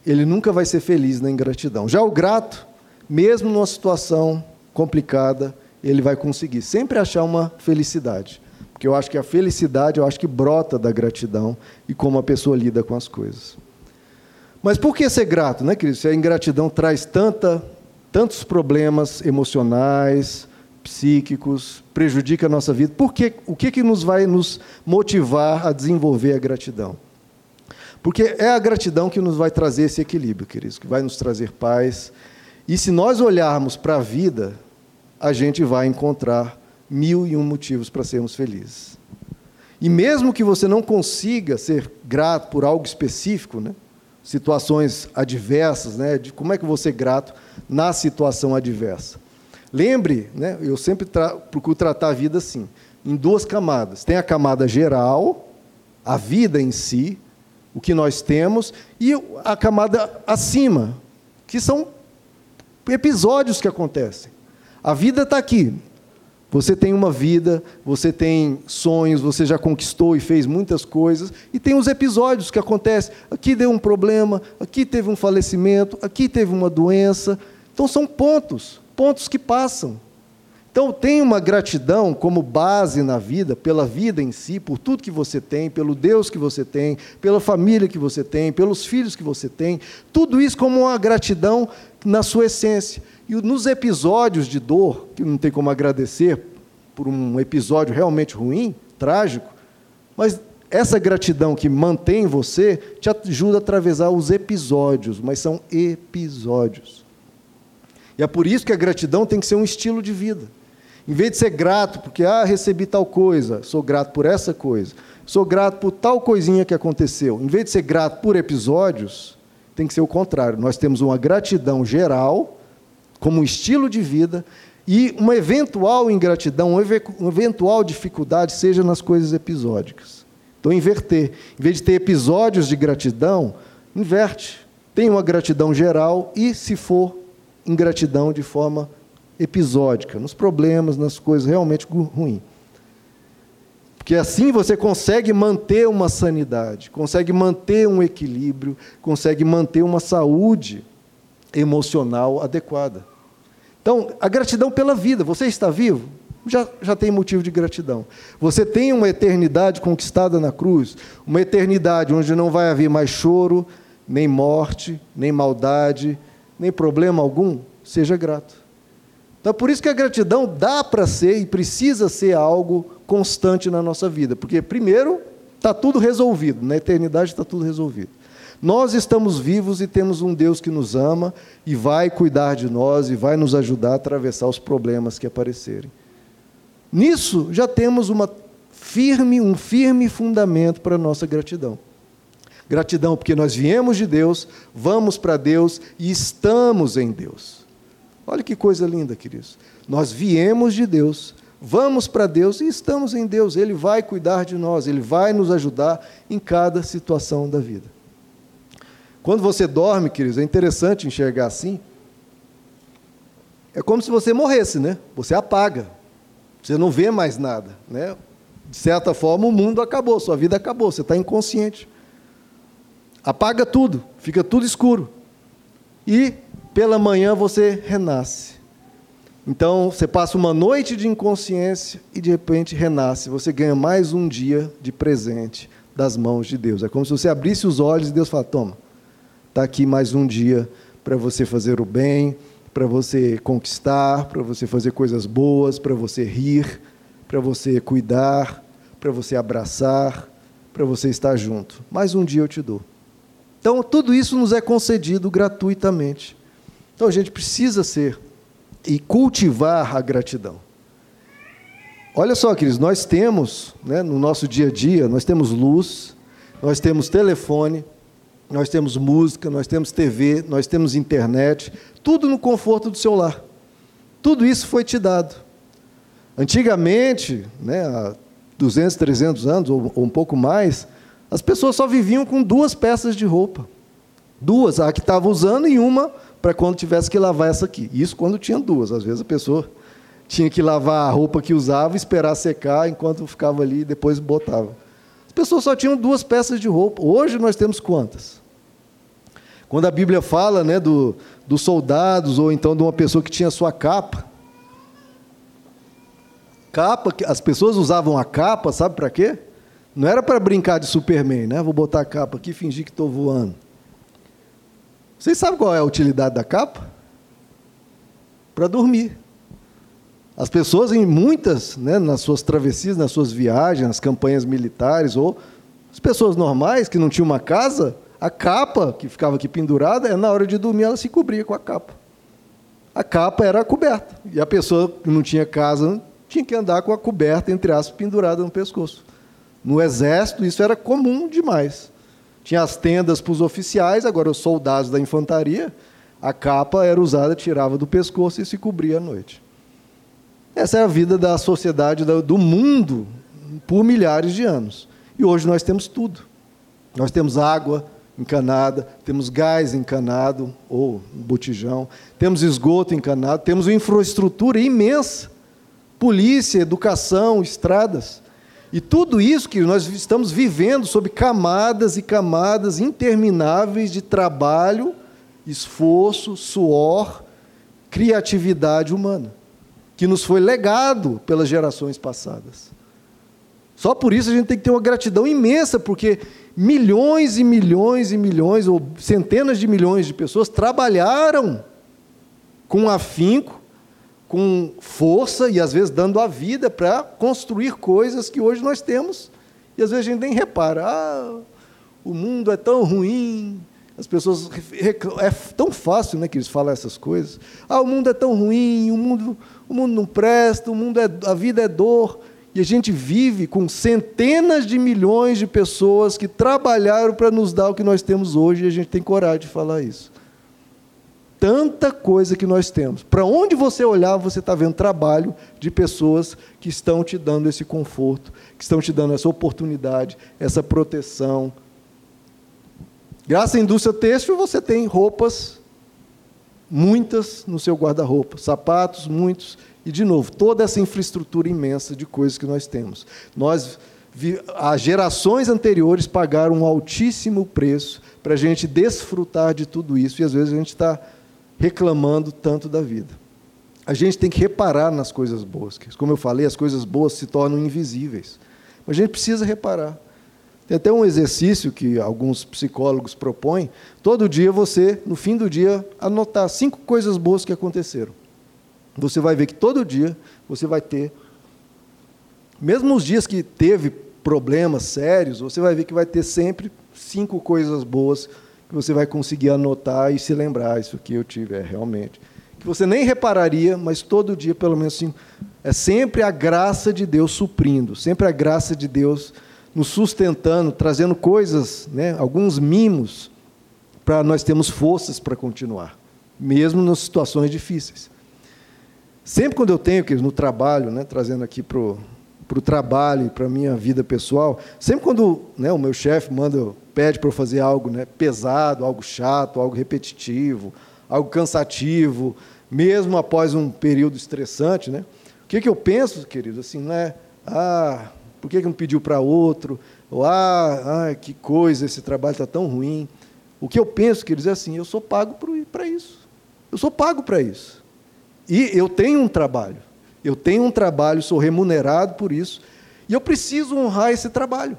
ele nunca vai ser feliz na ingratidão. Já o grato, mesmo numa situação complicada, ele vai conseguir sempre achar uma felicidade. Porque eu acho que a felicidade, eu acho que brota da gratidão e como a pessoa lida com as coisas. Mas por que ser grato, né, querido? Se a ingratidão traz tanta, tantos problemas emocionais, psíquicos, prejudica a nossa vida, por que, o que, que nos vai nos motivar a desenvolver a gratidão? Porque é a gratidão que nos vai trazer esse equilíbrio, queridos, que vai nos trazer paz. E se nós olharmos para a vida, a gente vai encontrar mil e um motivos para sermos felizes. E mesmo que você não consiga ser grato por algo específico, né? situações adversas, né? de como é que você é grato na situação adversa. Lembre, né? eu sempre tra procuro tratar a vida assim, em duas camadas. Tem a camada geral, a vida em si, o que nós temos, e a camada acima, que são episódios que acontecem. A vida está aqui. Você tem uma vida, você tem sonhos, você já conquistou e fez muitas coisas, e tem os episódios que acontecem. Aqui deu um problema, aqui teve um falecimento, aqui teve uma doença. Então são pontos, pontos que passam. Então, tem uma gratidão como base na vida, pela vida em si, por tudo que você tem, pelo Deus que você tem, pela família que você tem, pelos filhos que você tem, tudo isso como uma gratidão na sua essência. E nos episódios de dor, que não tem como agradecer por um episódio realmente ruim, trágico, mas essa gratidão que mantém você te ajuda a atravessar os episódios, mas são episódios. E é por isso que a gratidão tem que ser um estilo de vida. Em vez de ser grato porque, ah, recebi tal coisa, sou grato por essa coisa, sou grato por tal coisinha que aconteceu. Em vez de ser grato por episódios, tem que ser o contrário. Nós temos uma gratidão geral, como um estilo de vida, e uma eventual ingratidão, uma eventual dificuldade, seja nas coisas episódicas. Então, inverter. Em vez de ter episódios de gratidão, inverte. Tem uma gratidão geral e, se for, ingratidão de forma episódica, nos problemas, nas coisas realmente ruins. Porque assim você consegue manter uma sanidade, consegue manter um equilíbrio, consegue manter uma saúde emocional adequada. Então, a gratidão pela vida. Você está vivo? Já, já tem motivo de gratidão. Você tem uma eternidade conquistada na cruz, uma eternidade onde não vai haver mais choro, nem morte, nem maldade, nem problema algum. Seja grato. Então, por isso que a gratidão dá para ser e precisa ser algo constante na nossa vida, porque, primeiro, está tudo resolvido, na eternidade está tudo resolvido. Nós estamos vivos e temos um Deus que nos ama e vai cuidar de nós e vai nos ajudar a atravessar os problemas que aparecerem. Nisso já temos uma firme, um firme fundamento para a nossa gratidão. Gratidão porque nós viemos de Deus, vamos para Deus e estamos em Deus. Olha que coisa linda, queridos. Nós viemos de Deus, vamos para Deus e estamos em Deus. Ele vai cuidar de nós, ele vai nos ajudar em cada situação da vida. Quando você dorme, queridos, é interessante enxergar assim. É como se você morresse, né? Você apaga. Você não vê mais nada, né? De certa forma, o mundo acabou, sua vida acabou, você está inconsciente. Apaga tudo, fica tudo escuro. E pela manhã você renasce. Então, você passa uma noite de inconsciência e de repente renasce. Você ganha mais um dia de presente das mãos de Deus. É como se você abrisse os olhos e Deus fala: toma, está aqui mais um dia para você fazer o bem, para você conquistar, para você fazer coisas boas, para você rir, para você cuidar, para você abraçar, para você estar junto. Mais um dia eu te dou. Então, tudo isso nos é concedido gratuitamente. Então a gente precisa ser e cultivar a gratidão. Olha só, queridos, nós temos, né, no nosso dia a dia, nós temos luz, nós temos telefone, nós temos música, nós temos TV, nós temos internet, tudo no conforto do seu lar. Tudo isso foi te dado. Antigamente, né, há 200, 300 anos ou, ou um pouco mais, as pessoas só viviam com duas peças de roupa. Duas, a que estava usando e uma para quando tivesse que lavar essa aqui. Isso quando tinha duas. Às vezes a pessoa tinha que lavar a roupa que usava, esperar secar enquanto ficava ali e depois botava. As pessoas só tinham duas peças de roupa. Hoje nós temos quantas? Quando a Bíblia fala né, do, dos soldados, ou então de uma pessoa que tinha sua capa, capa, as pessoas usavam a capa, sabe para quê? Não era para brincar de Superman, né? Vou botar a capa aqui e fingir que estou voando. Vocês sabem qual é a utilidade da capa? Para dormir. As pessoas, em muitas, né, nas suas travessias, nas suas viagens, nas campanhas militares, ou as pessoas normais que não tinham uma casa, a capa que ficava aqui pendurada, é na hora de dormir ela se cobria com a capa. A capa era a coberta. E a pessoa que não tinha casa tinha que andar com a coberta, entre aspas, pendurada no pescoço. No exército, isso era comum demais. Tinha as tendas para os oficiais, agora os soldados da infantaria, a capa era usada, tirava do pescoço e se cobria à noite. Essa é a vida da sociedade, do mundo, por milhares de anos. E hoje nós temos tudo. Nós temos água encanada, temos gás encanado, ou botijão, temos esgoto encanado, temos uma infraestrutura imensa polícia, educação, estradas. E tudo isso que nós estamos vivendo sob camadas e camadas intermináveis de trabalho, esforço, suor, criatividade humana, que nos foi legado pelas gerações passadas. Só por isso a gente tem que ter uma gratidão imensa, porque milhões e milhões e milhões, ou centenas de milhões de pessoas trabalharam com afinco com força e às vezes dando a vida para construir coisas que hoje nós temos e às vezes a gente nem repara. Ah, o mundo é tão ruim. As pessoas é tão fácil, né, que eles falam essas coisas. Ah, o mundo é tão ruim, o mundo, o mundo não presta, o mundo é, a vida é dor. E a gente vive com centenas de milhões de pessoas que trabalharam para nos dar o que nós temos hoje e a gente tem coragem de falar isso tanta coisa que nós temos. Para onde você olhar, você está vendo trabalho de pessoas que estão te dando esse conforto, que estão te dando essa oportunidade, essa proteção. Graças à indústria têxtil, você tem roupas, muitas no seu guarda-roupa, sapatos, muitos, e, de novo, toda essa infraestrutura imensa de coisas que nós temos. Nós, as gerações anteriores pagaram um altíssimo preço para a gente desfrutar de tudo isso, e às vezes a gente está reclamando tanto da vida. A gente tem que reparar nas coisas boas. Como eu falei, as coisas boas se tornam invisíveis. Mas a gente precisa reparar. Tem até um exercício que alguns psicólogos propõem. Todo dia você, no fim do dia, anotar cinco coisas boas que aconteceram. Você vai ver que todo dia você vai ter, mesmo nos dias que teve problemas sérios, você vai ver que vai ter sempre cinco coisas boas que você vai conseguir anotar e se lembrar, isso que eu tive, é realmente. Que você nem repararia, mas todo dia, pelo menos assim, é sempre a graça de Deus suprindo, sempre a graça de Deus nos sustentando, trazendo coisas, né, alguns mimos, para nós termos forças para continuar, mesmo nas situações difíceis. Sempre quando eu tenho, que no trabalho, né, trazendo aqui para o trabalho e para a minha vida pessoal, sempre quando né, o meu chefe manda pede para eu fazer algo né, pesado, algo chato, algo repetitivo, algo cansativo, mesmo após um período estressante, né? O que, que eu penso, querido? Assim, não é, ah, por que, que não pediu para outro? Ou, ah, ah, que coisa, esse trabalho está tão ruim. O que eu penso, queridos, é assim, eu sou pago para isso. Eu sou pago para isso. E eu tenho um trabalho. Eu tenho um trabalho, sou remunerado por isso. E eu preciso honrar esse trabalho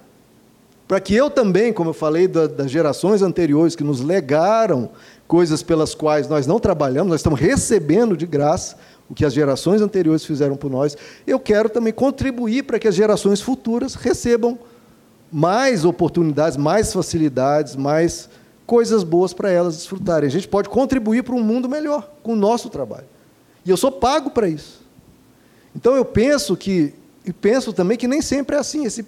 para que eu também, como eu falei das gerações anteriores que nos legaram coisas pelas quais nós não trabalhamos, nós estamos recebendo de graça o que as gerações anteriores fizeram por nós, eu quero também contribuir para que as gerações futuras recebam mais oportunidades, mais facilidades, mais coisas boas para elas desfrutarem. A gente pode contribuir para um mundo melhor com o nosso trabalho. E eu sou pago para isso. Então eu penso que, e penso também que nem sempre é assim. Esse,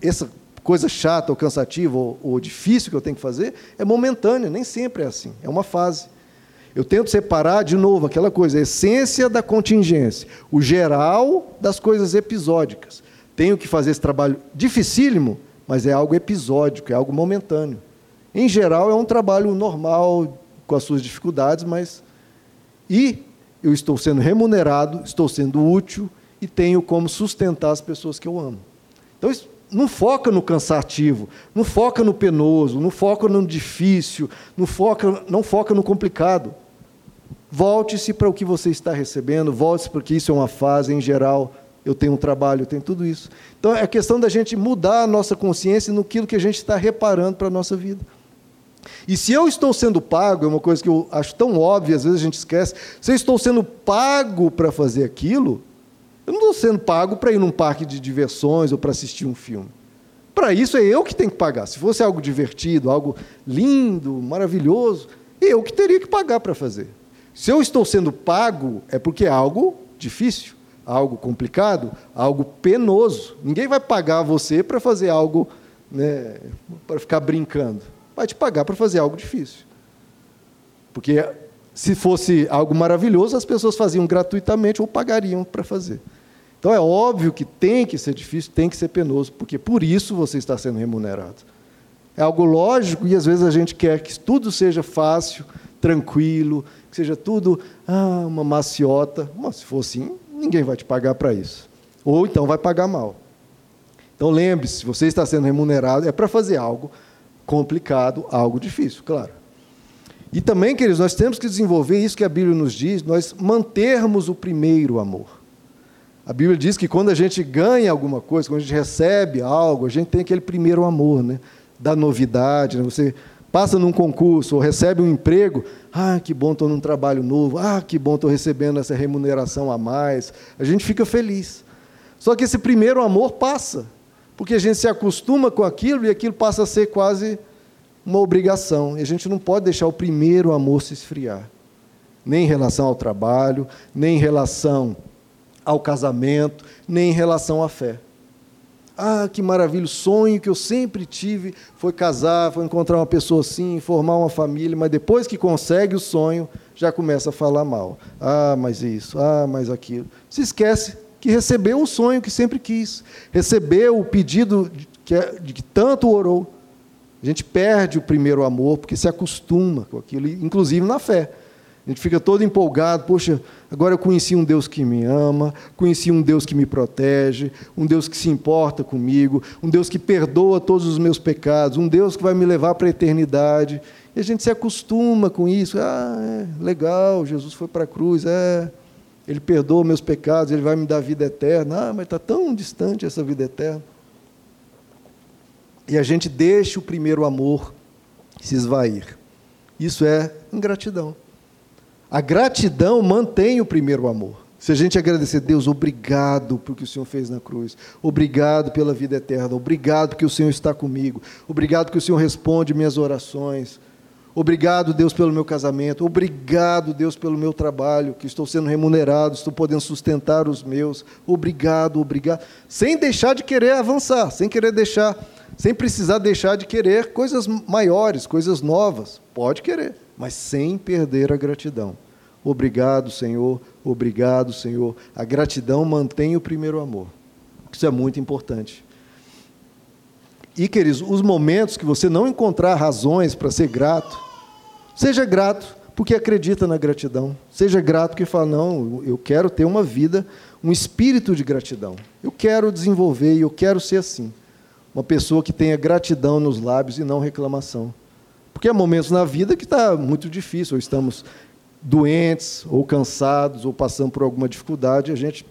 essa coisa chata ou cansativa ou, ou difícil que eu tenho que fazer é momentânea, nem sempre é assim, é uma fase. Eu tento separar, de novo, aquela coisa, a essência da contingência, o geral das coisas episódicas. Tenho que fazer esse trabalho dificílimo, mas é algo episódico, é algo momentâneo. Em geral, é um trabalho normal, com as suas dificuldades, mas. E eu estou sendo remunerado, estou sendo útil e tenho como sustentar as pessoas que eu amo. Então, isso não foca no cansativo, não foca no penoso, não foca no difícil, não foca, não foca no complicado. Volte-se para o que você está recebendo, volte-se porque isso é uma fase em geral. Eu tenho um trabalho, eu tenho tudo isso. Então é questão da gente mudar a nossa consciência no que a gente está reparando para a nossa vida. E se eu estou sendo pago, é uma coisa que eu acho tão óbvia, às vezes a gente esquece, se eu estou sendo pago para fazer aquilo, eu não estou sendo pago para ir num parque de diversões ou para assistir um filme. Para isso é eu que tenho que pagar. Se fosse algo divertido, algo lindo, maravilhoso, eu que teria que pagar para fazer. Se eu estou sendo pago, é porque é algo difícil, algo complicado, algo penoso. Ninguém vai pagar você para fazer algo, né, para ficar brincando. Vai te pagar para fazer algo difícil. Porque se fosse algo maravilhoso, as pessoas faziam gratuitamente ou pagariam para fazer. Então é óbvio que tem que ser difícil, tem que ser penoso, porque por isso você está sendo remunerado. É algo lógico e às vezes a gente quer que tudo seja fácil, tranquilo, que seja tudo ah, uma maciota. Mas se for assim, ninguém vai te pagar para isso. Ou então vai pagar mal. Então lembre-se, se você está sendo remunerado, é para fazer algo complicado, algo difícil, claro. E também, queridos, nós temos que desenvolver isso que a Bíblia nos diz, nós mantermos o primeiro amor. A Bíblia diz que quando a gente ganha alguma coisa, quando a gente recebe algo, a gente tem aquele primeiro amor, né? Da novidade, né? Você passa num concurso ou recebe um emprego, ah, que bom, estou num trabalho novo, ah, que bom, estou recebendo essa remuneração a mais. A gente fica feliz. Só que esse primeiro amor passa, porque a gente se acostuma com aquilo e aquilo passa a ser quase uma obrigação. E a gente não pode deixar o primeiro amor se esfriar, nem em relação ao trabalho, nem em relação ao casamento, nem em relação à fé. Ah, que maravilha, o sonho que eu sempre tive foi casar, foi encontrar uma pessoa assim, formar uma família, mas depois que consegue o sonho, já começa a falar mal. Ah, mas isso, ah, mas aquilo. Se esquece que recebeu o sonho que sempre quis, recebeu o pedido que, de que tanto orou. A gente perde o primeiro amor porque se acostuma com aquilo, inclusive na fé. A gente fica todo empolgado, poxa, agora eu conheci um Deus que me ama, conheci um Deus que me protege, um Deus que se importa comigo, um Deus que perdoa todos os meus pecados, um Deus que vai me levar para a eternidade. E a gente se acostuma com isso. Ah, é, legal, Jesus foi para a cruz, é, ele perdoa meus pecados, ele vai me dar vida eterna. Ah, mas está tão distante essa vida eterna. E a gente deixa o primeiro amor se esvair. Isso é ingratidão. A gratidão mantém o primeiro amor. Se a gente agradecer, Deus, obrigado por que o Senhor fez na cruz. Obrigado pela vida eterna. Obrigado porque o Senhor está comigo. Obrigado que o Senhor responde minhas orações. Obrigado, Deus, pelo meu casamento. Obrigado, Deus, pelo meu trabalho, que estou sendo remunerado, estou podendo sustentar os meus. Obrigado, obrigado. Sem deixar de querer avançar, sem querer deixar, sem precisar deixar de querer coisas maiores, coisas novas. Pode querer mas sem perder a gratidão. Obrigado, Senhor, obrigado, Senhor. A gratidão mantém o primeiro amor. Isso é muito importante. E, queridos, os momentos que você não encontrar razões para ser grato, seja grato porque acredita na gratidão. Seja grato porque fala: não, eu quero ter uma vida, um espírito de gratidão. Eu quero desenvolver e eu quero ser assim. Uma pessoa que tenha gratidão nos lábios e não reclamação. Porque há momentos na vida que está muito difícil, ou estamos doentes, ou cansados, ou passando por alguma dificuldade. A gente,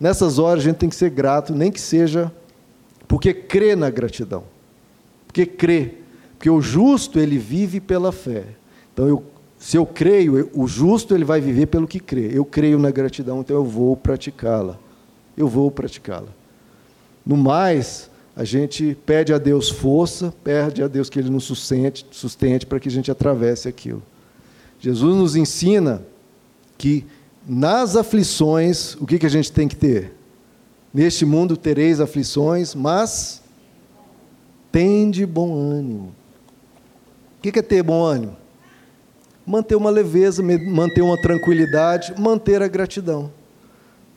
nessas horas, a gente tem que ser grato, nem que seja porque crê na gratidão. Porque crê. Porque o justo, ele vive pela fé. Então, eu, se eu creio, o justo, ele vai viver pelo que crê. Eu creio na gratidão, então eu vou praticá-la. Eu vou praticá-la. No mais, a gente pede a Deus força, pede a Deus que Ele nos sustente, sustente para que a gente atravesse aquilo. Jesus nos ensina que nas aflições, o que, que a gente tem que ter? Neste mundo tereis aflições, mas tende bom ânimo. O que é ter bom ânimo? Manter uma leveza, manter uma tranquilidade, manter a gratidão.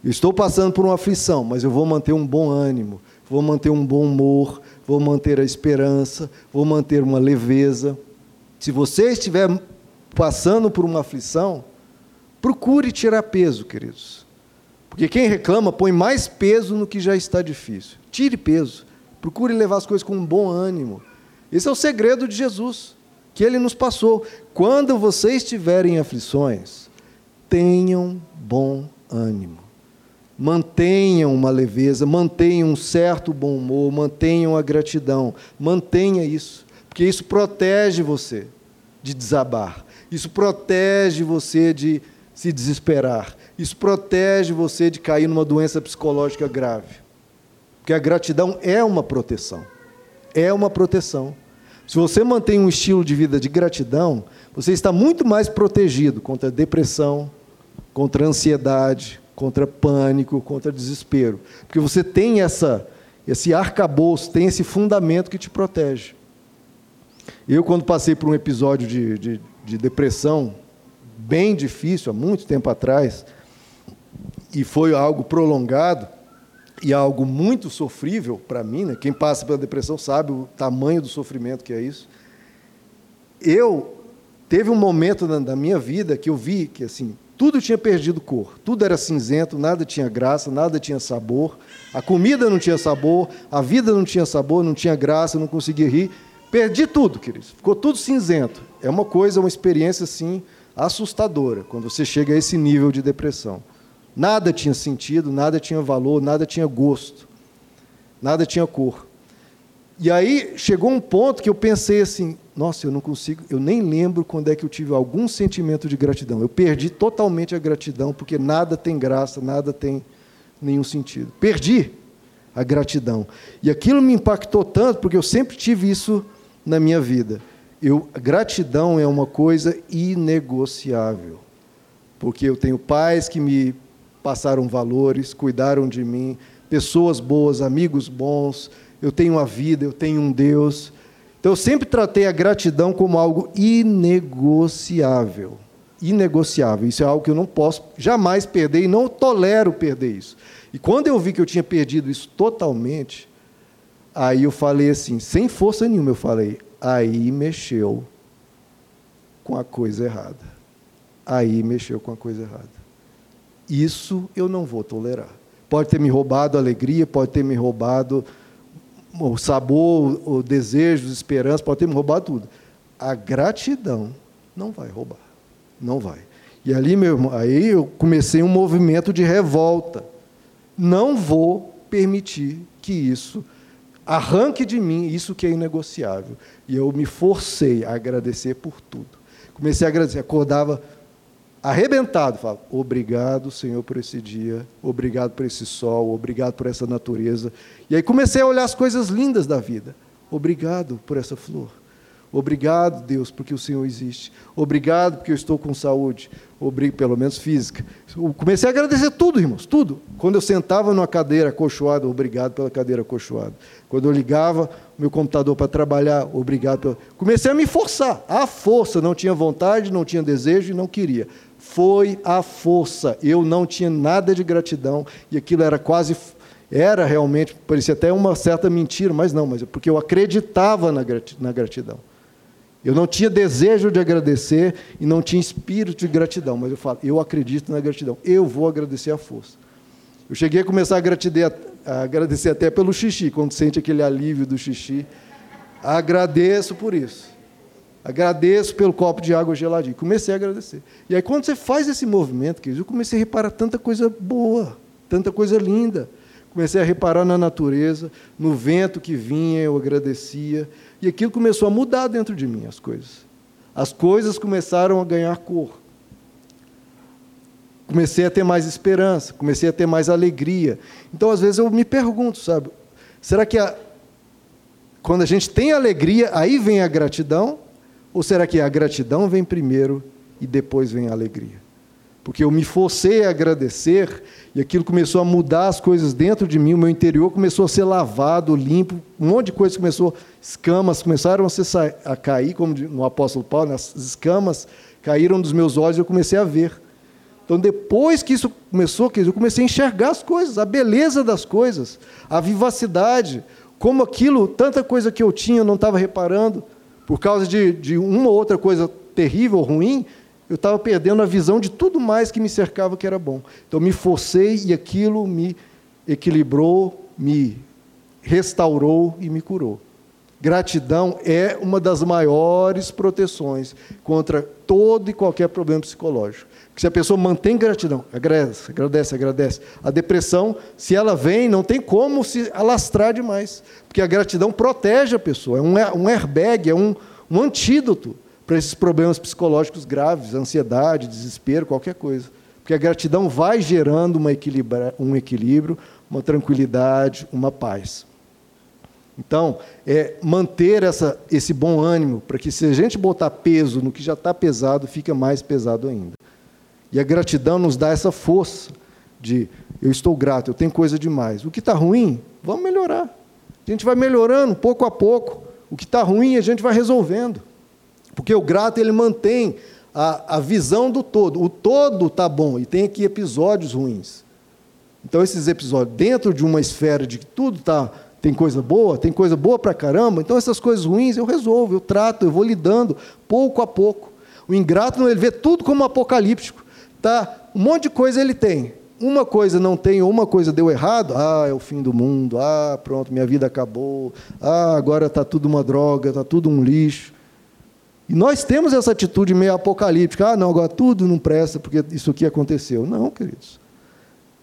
Estou passando por uma aflição, mas eu vou manter um bom ânimo, vou manter um bom humor, vou manter a esperança, vou manter uma leveza. Se você estiver passando por uma aflição, procure tirar peso, queridos. Porque quem reclama põe mais peso no que já está difícil. Tire peso. Procure levar as coisas com um bom ânimo. Esse é o segredo de Jesus, que ele nos passou. Quando vocês tiverem aflições, tenham bom ânimo mantenham uma leveza, mantenham um certo bom humor, mantenham a gratidão, mantenha isso. Porque isso protege você de desabar. Isso protege você de se desesperar. Isso protege você de cair numa doença psicológica grave. Porque a gratidão é uma proteção. É uma proteção. Se você mantém um estilo de vida de gratidão, você está muito mais protegido contra depressão, contra ansiedade, contra pânico, contra desespero. Porque você tem essa, esse arcabouço, tem esse fundamento que te protege. Eu, quando passei por um episódio de, de, de depressão bem difícil, há muito tempo atrás, e foi algo prolongado, e algo muito sofrível para mim, né? quem passa pela depressão sabe o tamanho do sofrimento que é isso. Eu teve um momento na, na minha vida que eu vi que assim tudo tinha perdido cor, tudo era cinzento, nada tinha graça, nada tinha sabor, a comida não tinha sabor, a vida não tinha sabor, não tinha graça, não conseguia rir, perdi tudo, queridos, ficou tudo cinzento. É uma coisa, uma experiência assim assustadora quando você chega a esse nível de depressão. Nada tinha sentido, nada tinha valor, nada tinha gosto, nada tinha cor. E aí chegou um ponto que eu pensei assim: nossa, eu não consigo, eu nem lembro quando é que eu tive algum sentimento de gratidão. Eu perdi totalmente a gratidão, porque nada tem graça, nada tem nenhum sentido. Perdi a gratidão. E aquilo me impactou tanto, porque eu sempre tive isso na minha vida. Eu, gratidão é uma coisa inegociável. Porque eu tenho pais que me passaram valores, cuidaram de mim, pessoas boas, amigos bons, eu tenho a vida, eu tenho um Deus. Então eu sempre tratei a gratidão como algo inegociável. Inegociável. Isso é algo que eu não posso jamais perder e não tolero perder isso. E quando eu vi que eu tinha perdido isso totalmente, aí eu falei assim, sem força nenhuma, eu falei, aí mexeu com a coisa errada. Aí mexeu com a coisa errada. Isso eu não vou tolerar. Pode ter me roubado a alegria, pode ter me roubado o sabor, o desejo, a esperança, pode ter me roubado tudo. A gratidão não vai roubar. Não vai. E ali, meu irmão, aí eu comecei um movimento de revolta. Não vou permitir que isso arranque de mim isso que é inegociável. E eu me forcei a agradecer por tudo. Comecei a agradecer, acordava arrebentado, fala: Obrigado, Senhor, por esse dia, obrigado por esse sol, obrigado por essa natureza. E aí comecei a olhar as coisas lindas da vida. Obrigado por essa flor. Obrigado, Deus, porque o Senhor existe. Obrigado porque eu estou com saúde, pelo menos física. Eu comecei a agradecer tudo, irmãos, tudo. Quando eu sentava numa cadeira acolchoada, obrigado pela cadeira acolchoada. Quando eu ligava o meu computador para trabalhar, obrigado pela. Comecei a me forçar, à força, não tinha vontade, não tinha desejo e não queria foi a força. Eu não tinha nada de gratidão e aquilo era quase era realmente, parecia até uma certa mentira, mas não, mas é porque eu acreditava na gratidão. Eu não tinha desejo de agradecer e não tinha espírito de gratidão, mas eu falo, eu acredito na gratidão, eu vou agradecer a força. Eu cheguei a começar a, a agradecer até pelo xixi, quando sente aquele alívio do xixi. Agradeço por isso. Agradeço pelo copo de água geladinho. Comecei a agradecer. E aí, quando você faz esse movimento, eu comecei a reparar tanta coisa boa, tanta coisa linda. Comecei a reparar na natureza, no vento que vinha, eu agradecia. E aquilo começou a mudar dentro de mim, as coisas. As coisas começaram a ganhar cor. Comecei a ter mais esperança, comecei a ter mais alegria. Então, às vezes, eu me pergunto, sabe, será que a, quando a gente tem alegria, aí vem a gratidão? Ou será que a gratidão vem primeiro e depois vem a alegria? Porque eu me forcei a agradecer e aquilo começou a mudar as coisas dentro de mim, o meu interior começou a ser lavado, limpo, um monte de coisa começou, escamas começaram a, cair, como no apóstolo Paulo, as escamas caíram dos meus olhos e eu comecei a ver. Então, depois que isso começou, eu comecei a enxergar as coisas, a beleza das coisas, a vivacidade, como aquilo, tanta coisa que eu tinha, eu não estava reparando por causa de, de uma ou outra coisa terrível, ruim, eu estava perdendo a visão de tudo mais que me cercava que era bom. Então me forcei e aquilo me equilibrou, me restaurou e me curou. Gratidão é uma das maiores proteções contra todo e qualquer problema psicológico. Se a pessoa mantém gratidão, agradece, agradece, agradece. A depressão, se ela vem, não tem como se alastrar demais, porque a gratidão protege a pessoa, é um, airbag, é um, um antídoto para esses problemas psicológicos graves, ansiedade, desespero, qualquer coisa. Porque a gratidão vai gerando um equilíbrio, uma tranquilidade, uma paz. Então, é manter essa, esse bom ânimo, para que se a gente botar peso no que já está pesado, fica mais pesado ainda. E a gratidão nos dá essa força de eu estou grato, eu tenho coisa demais. O que está ruim, vamos melhorar. A gente vai melhorando pouco a pouco. O que está ruim, a gente vai resolvendo. Porque o grato, ele mantém a, a visão do todo. O todo está bom, e tem aqui episódios ruins. Então, esses episódios, dentro de uma esfera de que tudo está tem coisa boa, tem coisa boa para caramba, então essas coisas ruins eu resolvo, eu trato, eu vou lidando pouco a pouco. O ingrato ele vê tudo como apocalíptico. Tá? Um monte de coisa ele tem. Uma coisa não tem, ou uma coisa deu errado, ah, é o fim do mundo, ah, pronto, minha vida acabou, ah, agora está tudo uma droga, está tudo um lixo. E nós temos essa atitude meio apocalíptica, ah, não, agora tudo não presta porque isso aqui aconteceu. Não, queridos.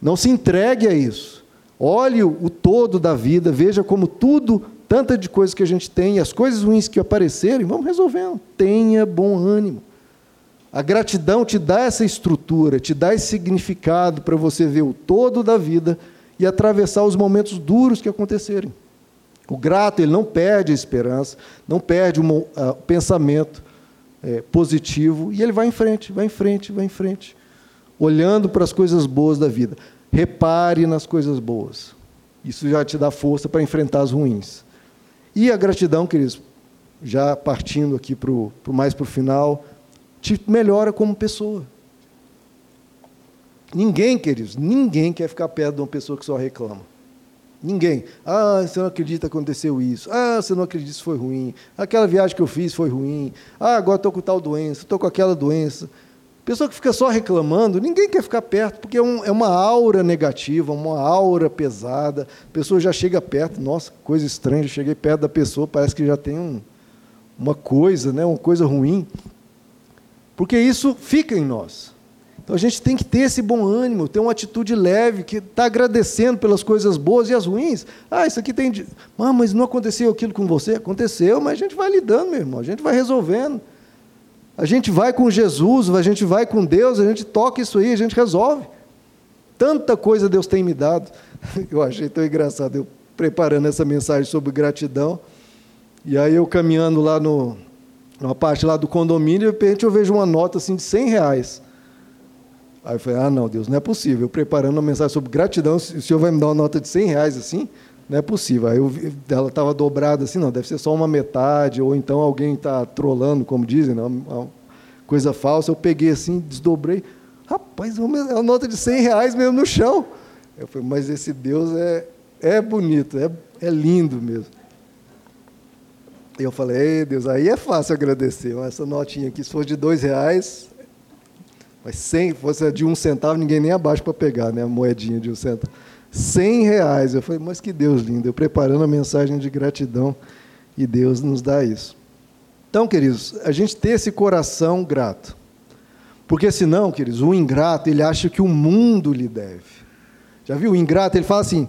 Não se entregue a isso. Olhe o todo da vida, veja como tudo, tanta de coisas que a gente tem, as coisas ruins que aparecerem, vamos resolvendo. Tenha bom ânimo. A gratidão te dá essa estrutura, te dá esse significado para você ver o todo da vida e atravessar os momentos duros que acontecerem. O grato, ele não perde a esperança, não perde o uh, pensamento é, positivo e ele vai em frente, vai em frente, vai em frente, olhando para as coisas boas da vida. Repare nas coisas boas. Isso já te dá força para enfrentar as ruins. E a gratidão, queridos, já partindo aqui para o mais para o final, te melhora como pessoa. Ninguém, queridos, ninguém quer ficar perto de uma pessoa que só reclama. Ninguém. Ah, você não acredita aconteceu isso. Ah, você não acredita que foi ruim. Aquela viagem que eu fiz foi ruim. Ah, agora estou com tal doença, estou com aquela doença. Pessoa que fica só reclamando, ninguém quer ficar perto, porque é, um, é, uma aura negativa, uma aura pesada. A pessoa já chega perto, nossa, coisa estranha, cheguei perto da pessoa, parece que já tem um, uma coisa, né, uma coisa ruim. Porque isso fica em nós. Então a gente tem que ter esse bom ânimo, ter uma atitude leve, que está agradecendo pelas coisas boas e as ruins. Ah, isso aqui tem. Ah, mas não aconteceu aquilo com você? Aconteceu, mas a gente vai lidando, meu irmão, a gente vai resolvendo. A gente vai com Jesus, a gente vai com Deus, a gente toca isso aí, a gente resolve. Tanta coisa Deus tem me dado. Eu achei tão engraçado, eu preparando essa mensagem sobre gratidão, e aí eu caminhando lá no, numa parte lá do condomínio, de repente eu vejo uma nota assim de 100 reais. Aí eu falei, ah, não, Deus, não é possível. Eu preparando uma mensagem sobre gratidão, o senhor vai me dar uma nota de 100 reais assim? Não é possível. Aí eu, ela estava dobrada assim, não, deve ser só uma metade, ou então alguém está trolando, como dizem, não, uma coisa falsa. Eu peguei assim, desdobrei. Rapaz, é uma nota de 100 reais mesmo no chão. Eu falei, mas esse Deus é, é bonito, é, é lindo mesmo. E eu falei, ei Deus, aí é fácil agradecer. Essa notinha aqui, se fosse de dois reais, mas se fosse de um centavo, ninguém nem abaixa para pegar, né? A moedinha de um centavo. 100 reais. Eu falei, mas que Deus lindo. Eu preparando a mensagem de gratidão e Deus nos dá isso. Então, queridos, a gente ter esse coração grato. Porque senão, queridos, o ingrato, ele acha que o mundo lhe deve. Já viu? O ingrato, ele fala assim: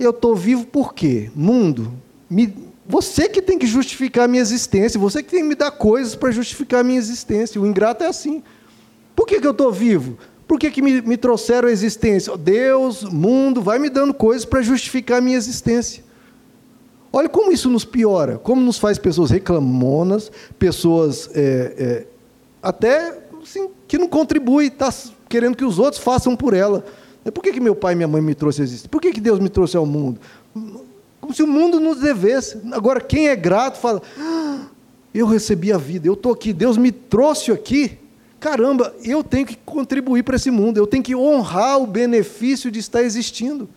eu estou vivo por quê? Mundo, me, você que tem que justificar a minha existência, você que tem que me dar coisas para justificar a minha existência. O ingrato é assim. Por que, que eu estou vivo? Por que, que me, me trouxeram a existência? Deus, mundo, vai me dando coisas para justificar a minha existência. Olha como isso nos piora, como nos faz pessoas reclamonas, pessoas é, é, até assim, que não contribuem, está querendo que os outros façam por ela. Por que, que meu pai e minha mãe me trouxeram a existência? Por que, que Deus me trouxe ao mundo? Como se o mundo nos devesse. Agora, quem é grato fala: ah, eu recebi a vida, eu estou aqui, Deus me trouxe aqui caramba, eu tenho que contribuir para esse mundo, eu tenho que honrar o benefício de estar existindo.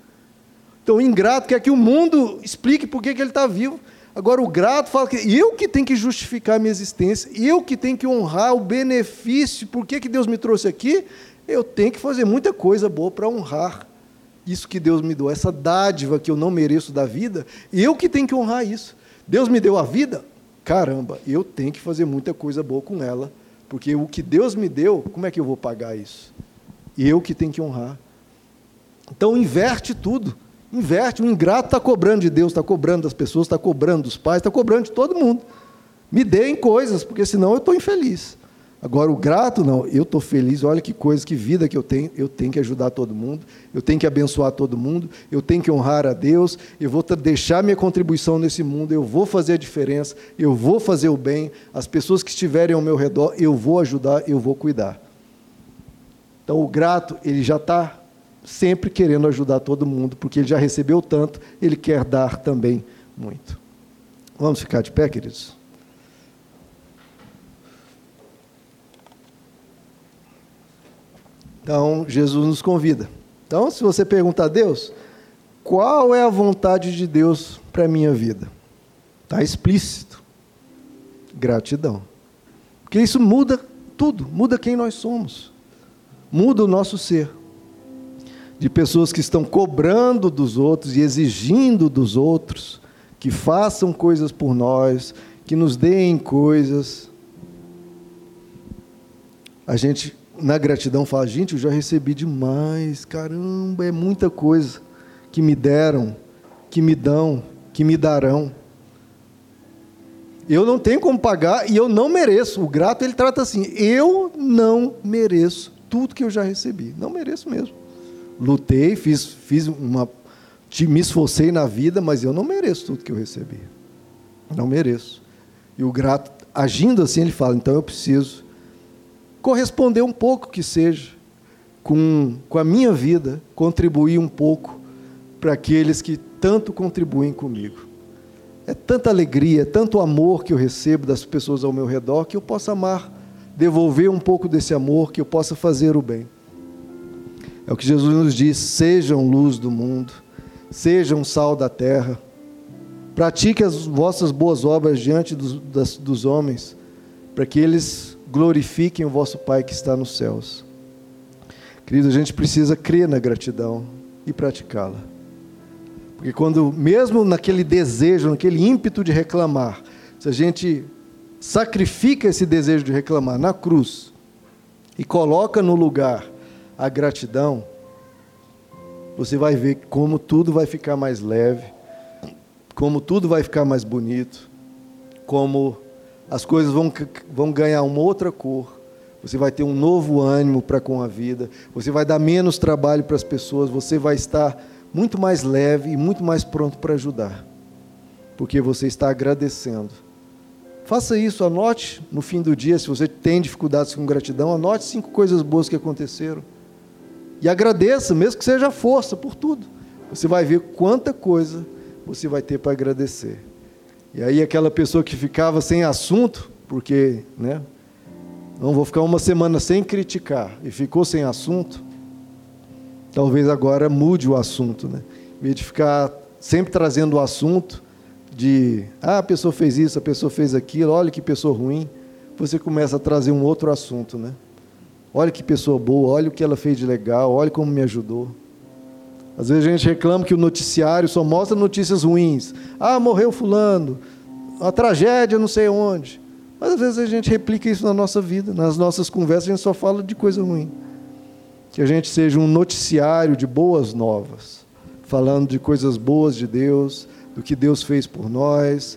Então, o ingrato quer que o mundo explique por que, ele está vivo. Agora, o grato fala que eu que tenho que justificar a minha existência, eu que tenho que honrar o benefício, por que Deus me trouxe aqui, eu tenho que fazer muita coisa boa para honrar isso que Deus me deu, essa dádiva que eu não mereço da vida, eu que tenho que honrar isso. Deus me deu a vida, caramba, eu tenho que fazer muita coisa boa com ela, porque o que Deus me deu, como é que eu vou pagar isso? E eu que tenho que honrar. Então inverte tudo. Inverte. O ingrato está cobrando de Deus, está cobrando das pessoas, está cobrando dos pais, está cobrando de todo mundo. Me deem coisas, porque senão eu estou infeliz. Agora, o grato, não, eu estou feliz, olha que coisa, que vida que eu tenho, eu tenho que ajudar todo mundo, eu tenho que abençoar todo mundo, eu tenho que honrar a Deus, eu vou deixar minha contribuição nesse mundo, eu vou fazer a diferença, eu vou fazer o bem, as pessoas que estiverem ao meu redor, eu vou ajudar, eu vou cuidar. Então, o grato, ele já está sempre querendo ajudar todo mundo, porque ele já recebeu tanto, ele quer dar também muito. Vamos ficar de pé, queridos? Então, Jesus nos convida. Então, se você perguntar a Deus, qual é a vontade de Deus para a minha vida? Está explícito. Gratidão. Porque isso muda tudo, muda quem nós somos, muda o nosso ser. De pessoas que estão cobrando dos outros e exigindo dos outros que façam coisas por nós, que nos deem coisas. A gente na gratidão fala, gente, eu já recebi demais, caramba, é muita coisa que me deram, que me dão, que me darão. Eu não tenho como pagar e eu não mereço. O grato ele trata assim: eu não mereço tudo que eu já recebi. Não mereço mesmo. Lutei, fiz, fiz uma, me esforcei na vida, mas eu não mereço tudo que eu recebi. Não mereço. E o grato, agindo assim, ele fala: então eu preciso corresponder um pouco que seja com, com a minha vida, contribuir um pouco para aqueles que tanto contribuem comigo. É tanta alegria, é tanto amor que eu recebo das pessoas ao meu redor que eu possa amar, devolver um pouco desse amor, que eu possa fazer o bem. É o que Jesus nos diz: sejam luz do mundo, sejam sal da terra, pratique as vossas boas obras diante dos, das, dos homens, para que eles glorifiquem o vosso Pai que está nos céus. Querido, a gente precisa crer na gratidão e praticá-la. Porque quando, mesmo naquele desejo, naquele ímpeto de reclamar, se a gente sacrifica esse desejo de reclamar na cruz e coloca no lugar a gratidão, você vai ver como tudo vai ficar mais leve, como tudo vai ficar mais bonito, como as coisas vão, vão ganhar uma outra cor. Você vai ter um novo ânimo para com a vida. Você vai dar menos trabalho para as pessoas. Você vai estar muito mais leve e muito mais pronto para ajudar. Porque você está agradecendo. Faça isso, anote no fim do dia, se você tem dificuldades com gratidão, anote cinco coisas boas que aconteceram. E agradeça, mesmo que seja força por tudo. Você vai ver quanta coisa você vai ter para agradecer. E aí aquela pessoa que ficava sem assunto, porque, né? Não vou ficar uma semana sem criticar e ficou sem assunto. Talvez agora mude o assunto, né? Em vez de ficar sempre trazendo o assunto de, ah, a pessoa fez isso, a pessoa fez aquilo, olha que pessoa ruim, você começa a trazer um outro assunto, né? Olha que pessoa boa, olha o que ela fez de legal, olha como me ajudou. Às vezes a gente reclama que o noticiário só mostra notícias ruins. Ah, morreu fulano, a tragédia não sei onde. Mas às vezes a gente replica isso na nossa vida, nas nossas conversas a gente só fala de coisa ruim. Que a gente seja um noticiário de boas novas, falando de coisas boas de Deus, do que Deus fez por nós,